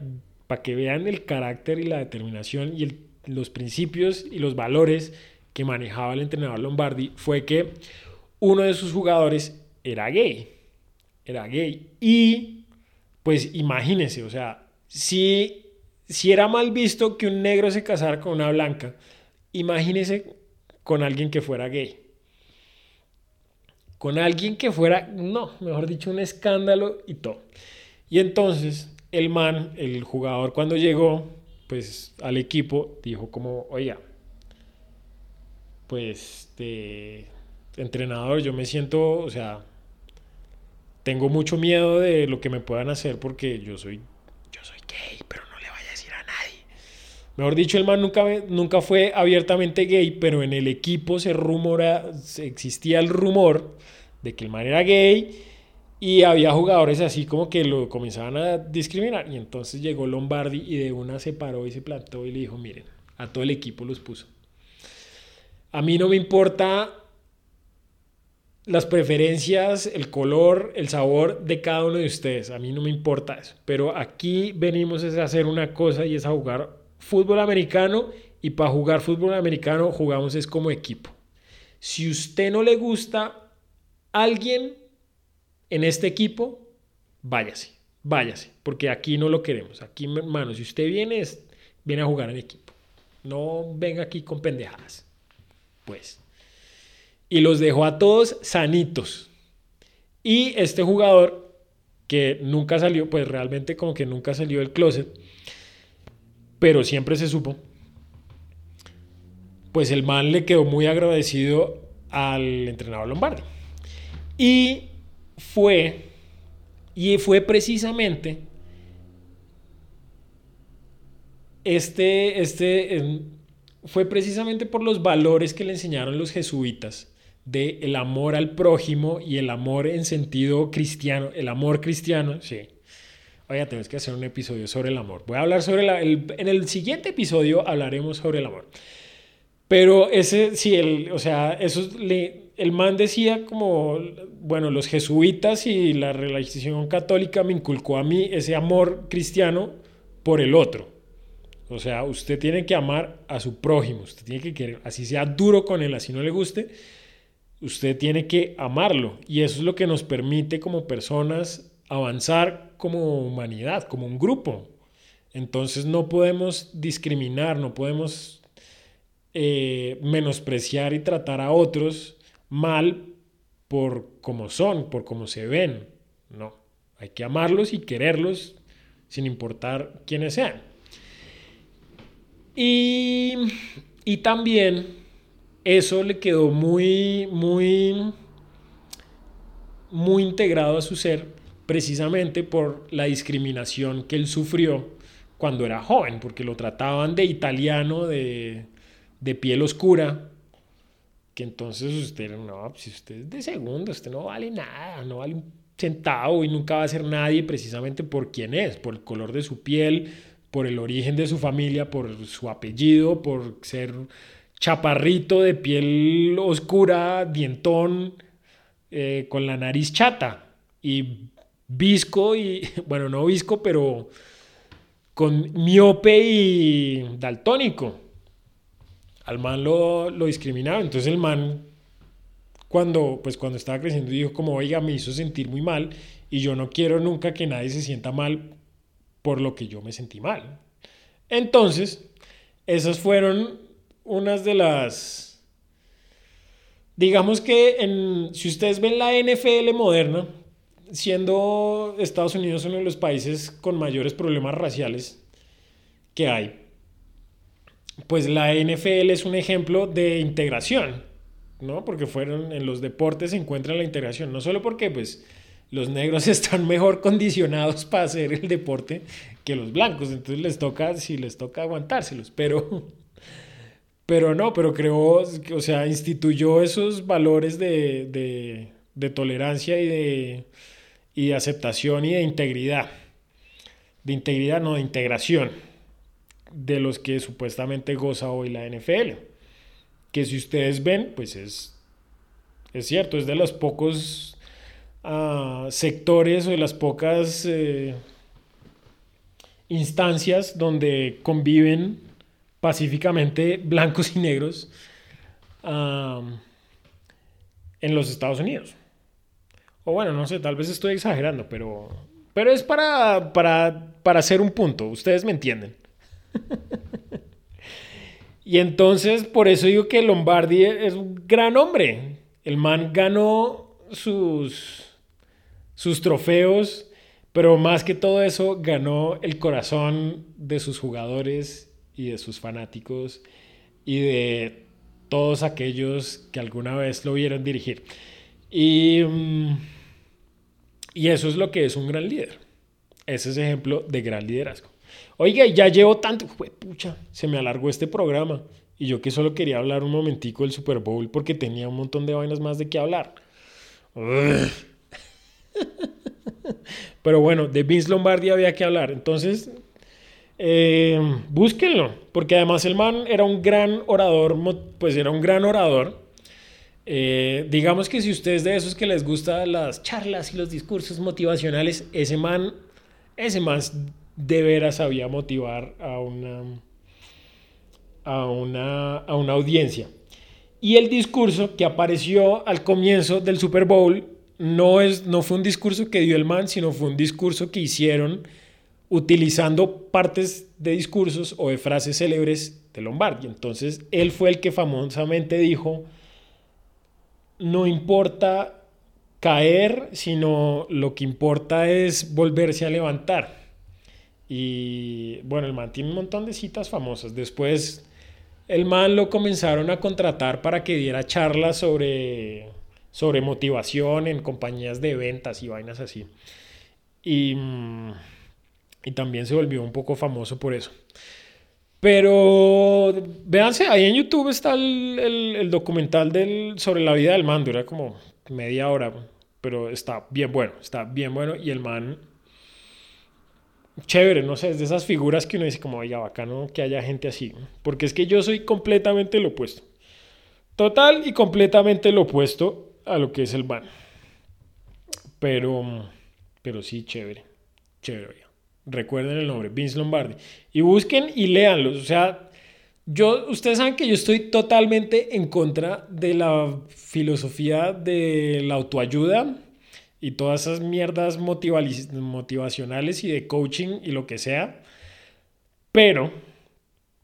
[SPEAKER 1] para que vean el carácter y la determinación y los principios y los valores que manejaba el entrenador Lombardi, fue que uno de sus jugadores era gay. Era gay. Y, pues imagínense, o sea, si, si era mal visto que un negro se casara con una blanca, imagínense con alguien que fuera gay con alguien que fuera, no, mejor dicho, un escándalo y todo. Y entonces el man, el jugador cuando llegó, pues al equipo, dijo como, oiga, pues de entrenador yo me siento, o sea, tengo mucho miedo de lo que me puedan hacer porque yo soy, yo soy gay, pero no le vaya a decir a nadie. Mejor dicho, el man nunca, nunca fue abiertamente gay, pero en el equipo se rumora, existía el rumor de que el man era gay y había jugadores así como que lo comenzaban a discriminar. Y entonces llegó Lombardi y de una se paró y se plantó y le dijo, miren, a todo el equipo los puso. A mí no me importa las preferencias, el color, el sabor de cada uno de ustedes. A mí no me importa eso. Pero aquí venimos a hacer una cosa y es a jugar fútbol americano y para jugar fútbol americano jugamos es como equipo. Si usted no le gusta alguien en este equipo, váyase, váyase, porque aquí no lo queremos. Aquí, hermano, si usted viene, viene a jugar en equipo. No venga aquí con pendejadas. Pues. Y los dejó a todos sanitos. Y este jugador, que nunca salió, pues realmente como que nunca salió del closet, pero siempre se supo, pues el man le quedó muy agradecido al entrenador Lombardi. Y fue, y fue precisamente este, este, fue precisamente por los valores que le enseñaron los jesuitas de el amor al prójimo y el amor en sentido cristiano, el amor cristiano, sí. Oiga, tenemos que hacer un episodio sobre el amor. Voy a hablar sobre el, en el siguiente episodio hablaremos sobre el amor. Pero ese, sí, el, o sea, eso le, el man decía como, bueno, los jesuitas y la religión católica me inculcó a mí ese amor cristiano por el otro. O sea, usted tiene que amar a su prójimo, usted tiene que querer, así sea duro con él, así no le guste, usted tiene que amarlo. Y eso es lo que nos permite como personas avanzar como humanidad, como un grupo. Entonces no podemos discriminar, no podemos eh, menospreciar y tratar a otros mal por cómo son, por cómo se ven. No, hay que amarlos y quererlos sin importar quiénes sean. Y, y también eso le quedó muy, muy, muy integrado a su ser precisamente por la discriminación que él sufrió cuando era joven, porque lo trataban de italiano, de, de piel oscura, que entonces usted, no, si usted es de segundo, usted no vale nada, no vale un centavo y nunca va a ser nadie precisamente por quién es, por el color de su piel, por el origen de su familia, por su apellido, por ser chaparrito de piel oscura, dientón, eh, con la nariz chata y visco y, bueno, no visco, pero con miope y daltónico al man lo, lo discriminaba. Entonces el man, cuando, pues, cuando estaba creciendo dijo como, oiga, me hizo sentir muy mal y yo no quiero nunca que nadie se sienta mal por lo que yo me sentí mal. Entonces, esas fueron unas de las... Digamos que en, si ustedes ven la NFL moderna, siendo Estados Unidos uno de los países con mayores problemas raciales que hay, pues la NFL es un ejemplo de integración, ¿no? Porque fueron en los deportes se encuentra la integración, no solo porque pues los negros están mejor condicionados para hacer el deporte que los blancos, entonces les toca, si les toca aguantárselos, pero pero no, pero creo, o sea, instituyó esos valores de, de, tolerancia y de, y de aceptación y de integridad. De integridad, no, de integración de los que supuestamente goza hoy la NFL. Que si ustedes ven, pues es, es cierto, es de los pocos uh, sectores o de las pocas eh, instancias donde conviven pacíficamente blancos y negros en los Estados Unidos. O bueno, no sé, tal vez estoy exagerando, pero, pero es para, para, para hacer un punto, ustedes me entienden. y entonces, por eso digo que Lombardi es un gran hombre. El man ganó sus, sus trofeos, pero más que todo eso, ganó el corazón de sus jugadores y de sus fanáticos y de todos aquellos que alguna vez lo vieron dirigir. Y, mm, y eso es lo que es un gran líder. Ese es ejemplo de gran liderazgo. Oiga, ya llevo tanto, pucha, se me alargó este programa. Y yo que solo quería hablar un momentico del Super Bowl porque tenía un montón de vainas más de qué hablar. Pero bueno, de Vince Lombardi había que hablar. Entonces, eh, búsquenlo, porque además el man era un gran orador, pues era un gran orador. Eh, digamos que si ustedes de esos que les gustan las charlas y los discursos motivacionales, ese man, ese man de veras sabía motivar a una, a una, a una audiencia. Y el discurso que apareció al comienzo del Super Bowl no, es, no fue un discurso que dio el man, sino fue un discurso que hicieron utilizando partes de discursos o de frases célebres de Lombardi. Entonces, él fue el que famosamente dijo, no importa caer, sino lo que importa es volverse a levantar. Y bueno, el man tiene un montón de citas famosas. Después, el man lo comenzaron a contratar para que diera charlas sobre, sobre motivación en compañías de ventas y vainas así. Y y también se volvió un poco famoso por eso. Pero véanse, ahí en YouTube está el, documental del, sobre la vida del man, dura como media hora, pero está bien bueno, está bien bueno y el man, chévere, no sé, es de esas figuras que uno dice como, oiga, bacano que haya gente así, porque es que yo soy completamente lo opuesto, total y completamente lo opuesto a lo que es el man, pero, pero sí, chévere, chévere. Recuerden el nombre, Vince Lombardi. Y busquen y léanlos. O sea, yo, ustedes saben que yo estoy totalmente en contra de la filosofía de la autoayuda y todas esas mierdas motivacionales y de coaching y lo que sea. Pero,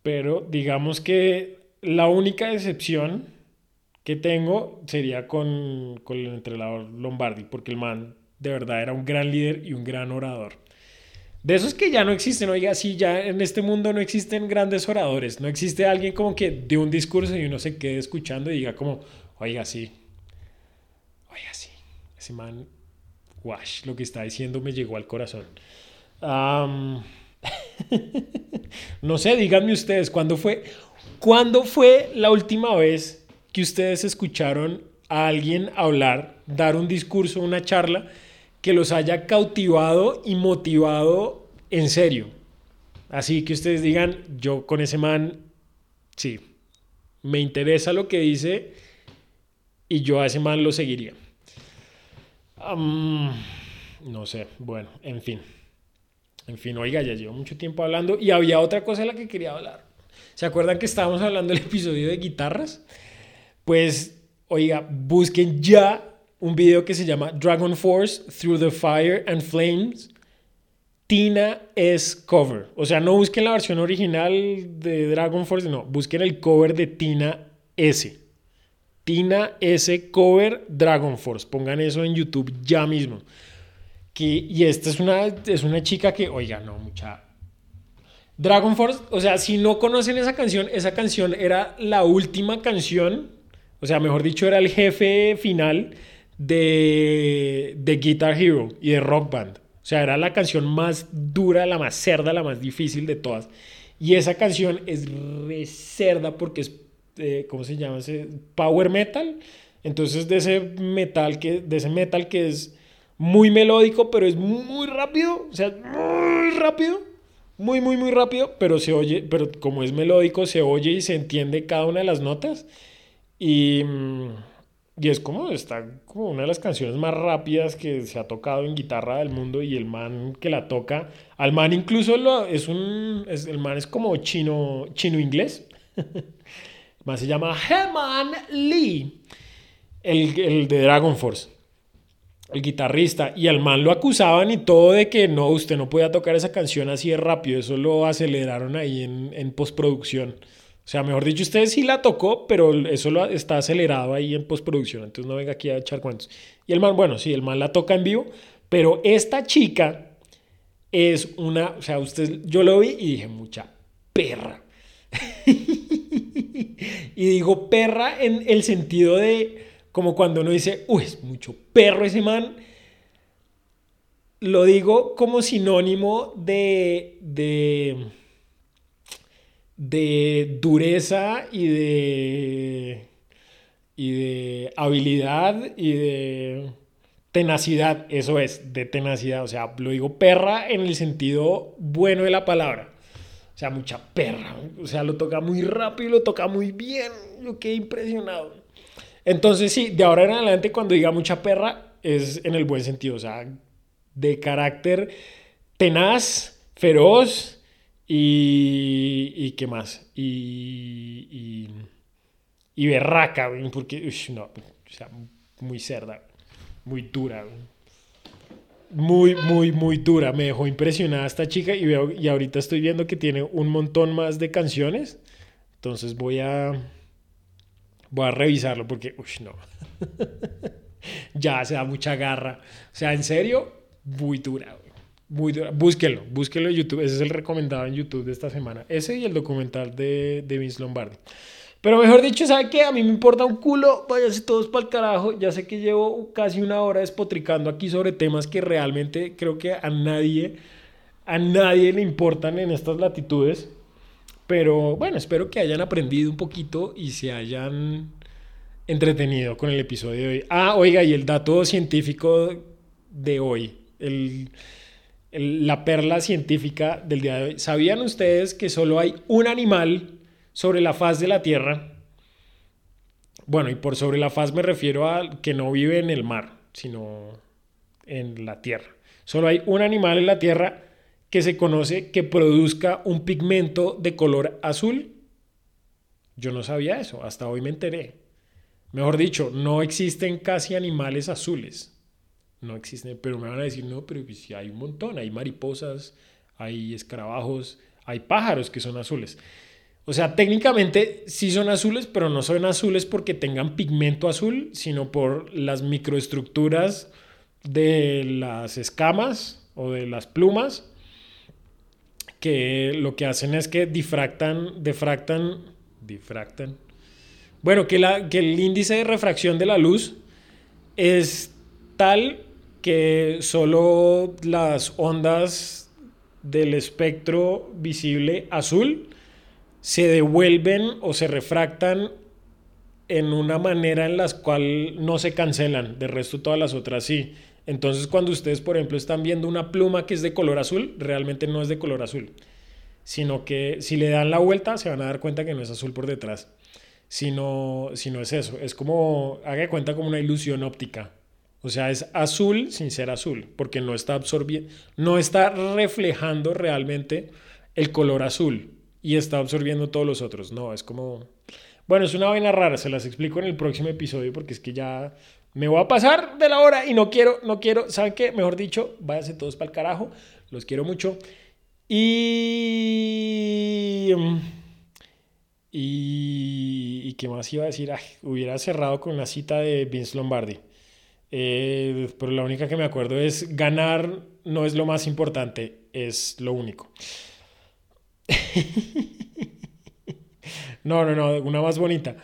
[SPEAKER 1] pero digamos que la única excepción que tengo sería con, con el entrenador Lombardi, porque el man de verdad era un gran líder y un gran orador. De esos que ya no existen, oiga, sí, ya en este mundo no existen grandes oradores, no existe alguien como que de un discurso y uno se quede escuchando y diga como, oiga, sí, oiga, sí, ese man, wash, lo que está diciendo me llegó al corazón. no sé, díganme ustedes, ¿cuándo fue, ¿cuándo fue la última vez que ustedes escucharon a alguien hablar, dar un discurso, una charla? que los haya cautivado y motivado en serio. Así que ustedes digan, yo con ese man, sí, me interesa lo que dice y yo a ese man lo seguiría. No sé, bueno, en fin. En fin, oiga, ya llevo mucho tiempo hablando y había otra cosa de la que quería hablar. ¿Se acuerdan que estábamos hablando del episodio de guitarras? Pues Oiga, busquen ya un video que se llama Dragon Force Through the Fire and Flames. Tina es cover. O sea, no busquen la versión original de Dragon Force, no, busquen el cover de Tina S. Tina S cover Dragon Force. Pongan eso en YouTube ya mismo. Que, y esta es una, es una chica que, oiga, no, mucha. Dragon Force, o sea, si no conocen esa canción, esa canción era la última canción, o sea, mejor dicho, era el jefe final de, de Guitar Hero y de Rock Band. O sea, era la canción más dura, la más cerda, la más difícil de todas. Y esa canción es re cerda porque es, eh, ¿cómo se llama? Ese power metal. Entonces, de ese metal que, de ese metal que es muy melódico, pero es muy rápido, o sea, muy rápido, muy, muy, muy rápido, pero se oye, pero como es melódico, se oye y se entiende cada una de las notas. Y, y es como, está como una de las canciones más rápidas que se ha tocado en guitarra del mundo y el man que la toca, al man incluso lo, es un, es, el man es como chino, chino inglés. man se llama Heman Lee, el, el de Dragon Force el guitarrista, y al man lo acusaban y todo de que no, usted no podía tocar esa canción así de rápido, eso lo aceleraron ahí en, postproducción. O sea, mejor dicho, usted sí la tocó, pero eso lo, está acelerado ahí en postproducción, entonces no venga aquí a echar cuentos. Y el man, bueno, sí, el man la toca en vivo, pero esta chica es una, o sea, usted, yo lo vi y dije, mucha perra. y digo perra en el sentido de como cuando uno dice, uy, es mucho perro ese man. Lo digo como sinónimo de, de, de dureza y de, y de habilidad y de tenacidad. Eso es, de tenacidad. O sea, lo digo perra en el sentido bueno de la palabra. Sea, mucha perra. O sea, lo toca muy rápido y lo toca muy bien. Yo quedé impresionado. Entonces, sí, de ahora en adelante, cuando diga mucha perra, es en el buen sentido, o sea, de carácter tenaz, feroz y. y ¿qué más? Y. y, y berraca, porque. no, o sea, muy cerda, muy dura. Muy, muy, muy dura. Me dejó impresionada esta chica y, veo, y ahorita estoy viendo que tiene un montón más de canciones. Entonces voy a Voy a revisarlo porque, uy, no. ya se da mucha garra. O sea, en serio, muy dura, muy dura. Búsquelo, búsquelo en YouTube. Ese es el recomendado en YouTube de esta semana. Ese y el documental de, de Vince Lombardi. Pero mejor dicho, ¿sabe qué? A mí me importa un culo, váyanse todos para el carajo. Ya sé que llevo casi una hora despotricando aquí sobre temas que realmente creo que a nadie, a nadie le importan en estas latitudes. Pero bueno, espero que hayan aprendido un poquito y se hayan entretenido con el episodio de hoy. Ah, oiga, y el dato científico de hoy, la perla científica del día de hoy. ¿Sabían ustedes que solo hay un animal sobre la faz de la Tierra? Bueno, y por sobre la faz me refiero a que no vive en el mar, sino en la Tierra. Solo hay un animal en la Tierra que se conoce que produzca un pigmento de color azul. Yo no sabía eso, hasta hoy me enteré. Mejor dicho, no existen casi animales azules. No existen, pero me van a decir, no, pero si hay un montón, hay mariposas, hay escarabajos, hay pájaros que son azules. O sea, técnicamente sí son azules, pero no son azules porque tengan pigmento azul, sino por las microestructuras de las escamas o de las plumas que lo que hacen es que difractan, difractan, difractan. Bueno, que, el índice de refracción de la luz es tal que solo las ondas del espectro visible azul se devuelven o se refractan en una manera en la cual no se cancelan, de resto todas las otras sí. Entonces, cuando ustedes, por ejemplo, están viendo una pluma que es de color azul, realmente no es de color azul, sino que si le dan la vuelta se van a dar cuenta que no es azul por detrás, sino, sino es eso, es como, haga cuenta como una ilusión óptica. O sea, es azul sin ser azul, porque no está absorbiendo, no está reflejando realmente el color azul y está absorbiendo todos los otros. No, es como... Bueno, es una vaina rara, se las explico en el próximo episodio porque es que ya me voy a pasar de la hora y no quiero, no quiero, ¿saben qué? Mejor dicho, váyanse todos para el carajo, los quiero mucho. Y... Y, qué más iba a decir? hubiera cerrado con la cita de Vince Lombardi. Eh, pero la única que me acuerdo es ganar no es lo más importante, es lo único. no, no, no, una más bonita.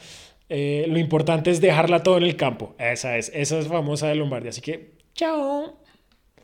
[SPEAKER 1] Eh, lo importante es dejarla todo en el campo. Esa es, esa es famosa de Lombardi. Así que, chao.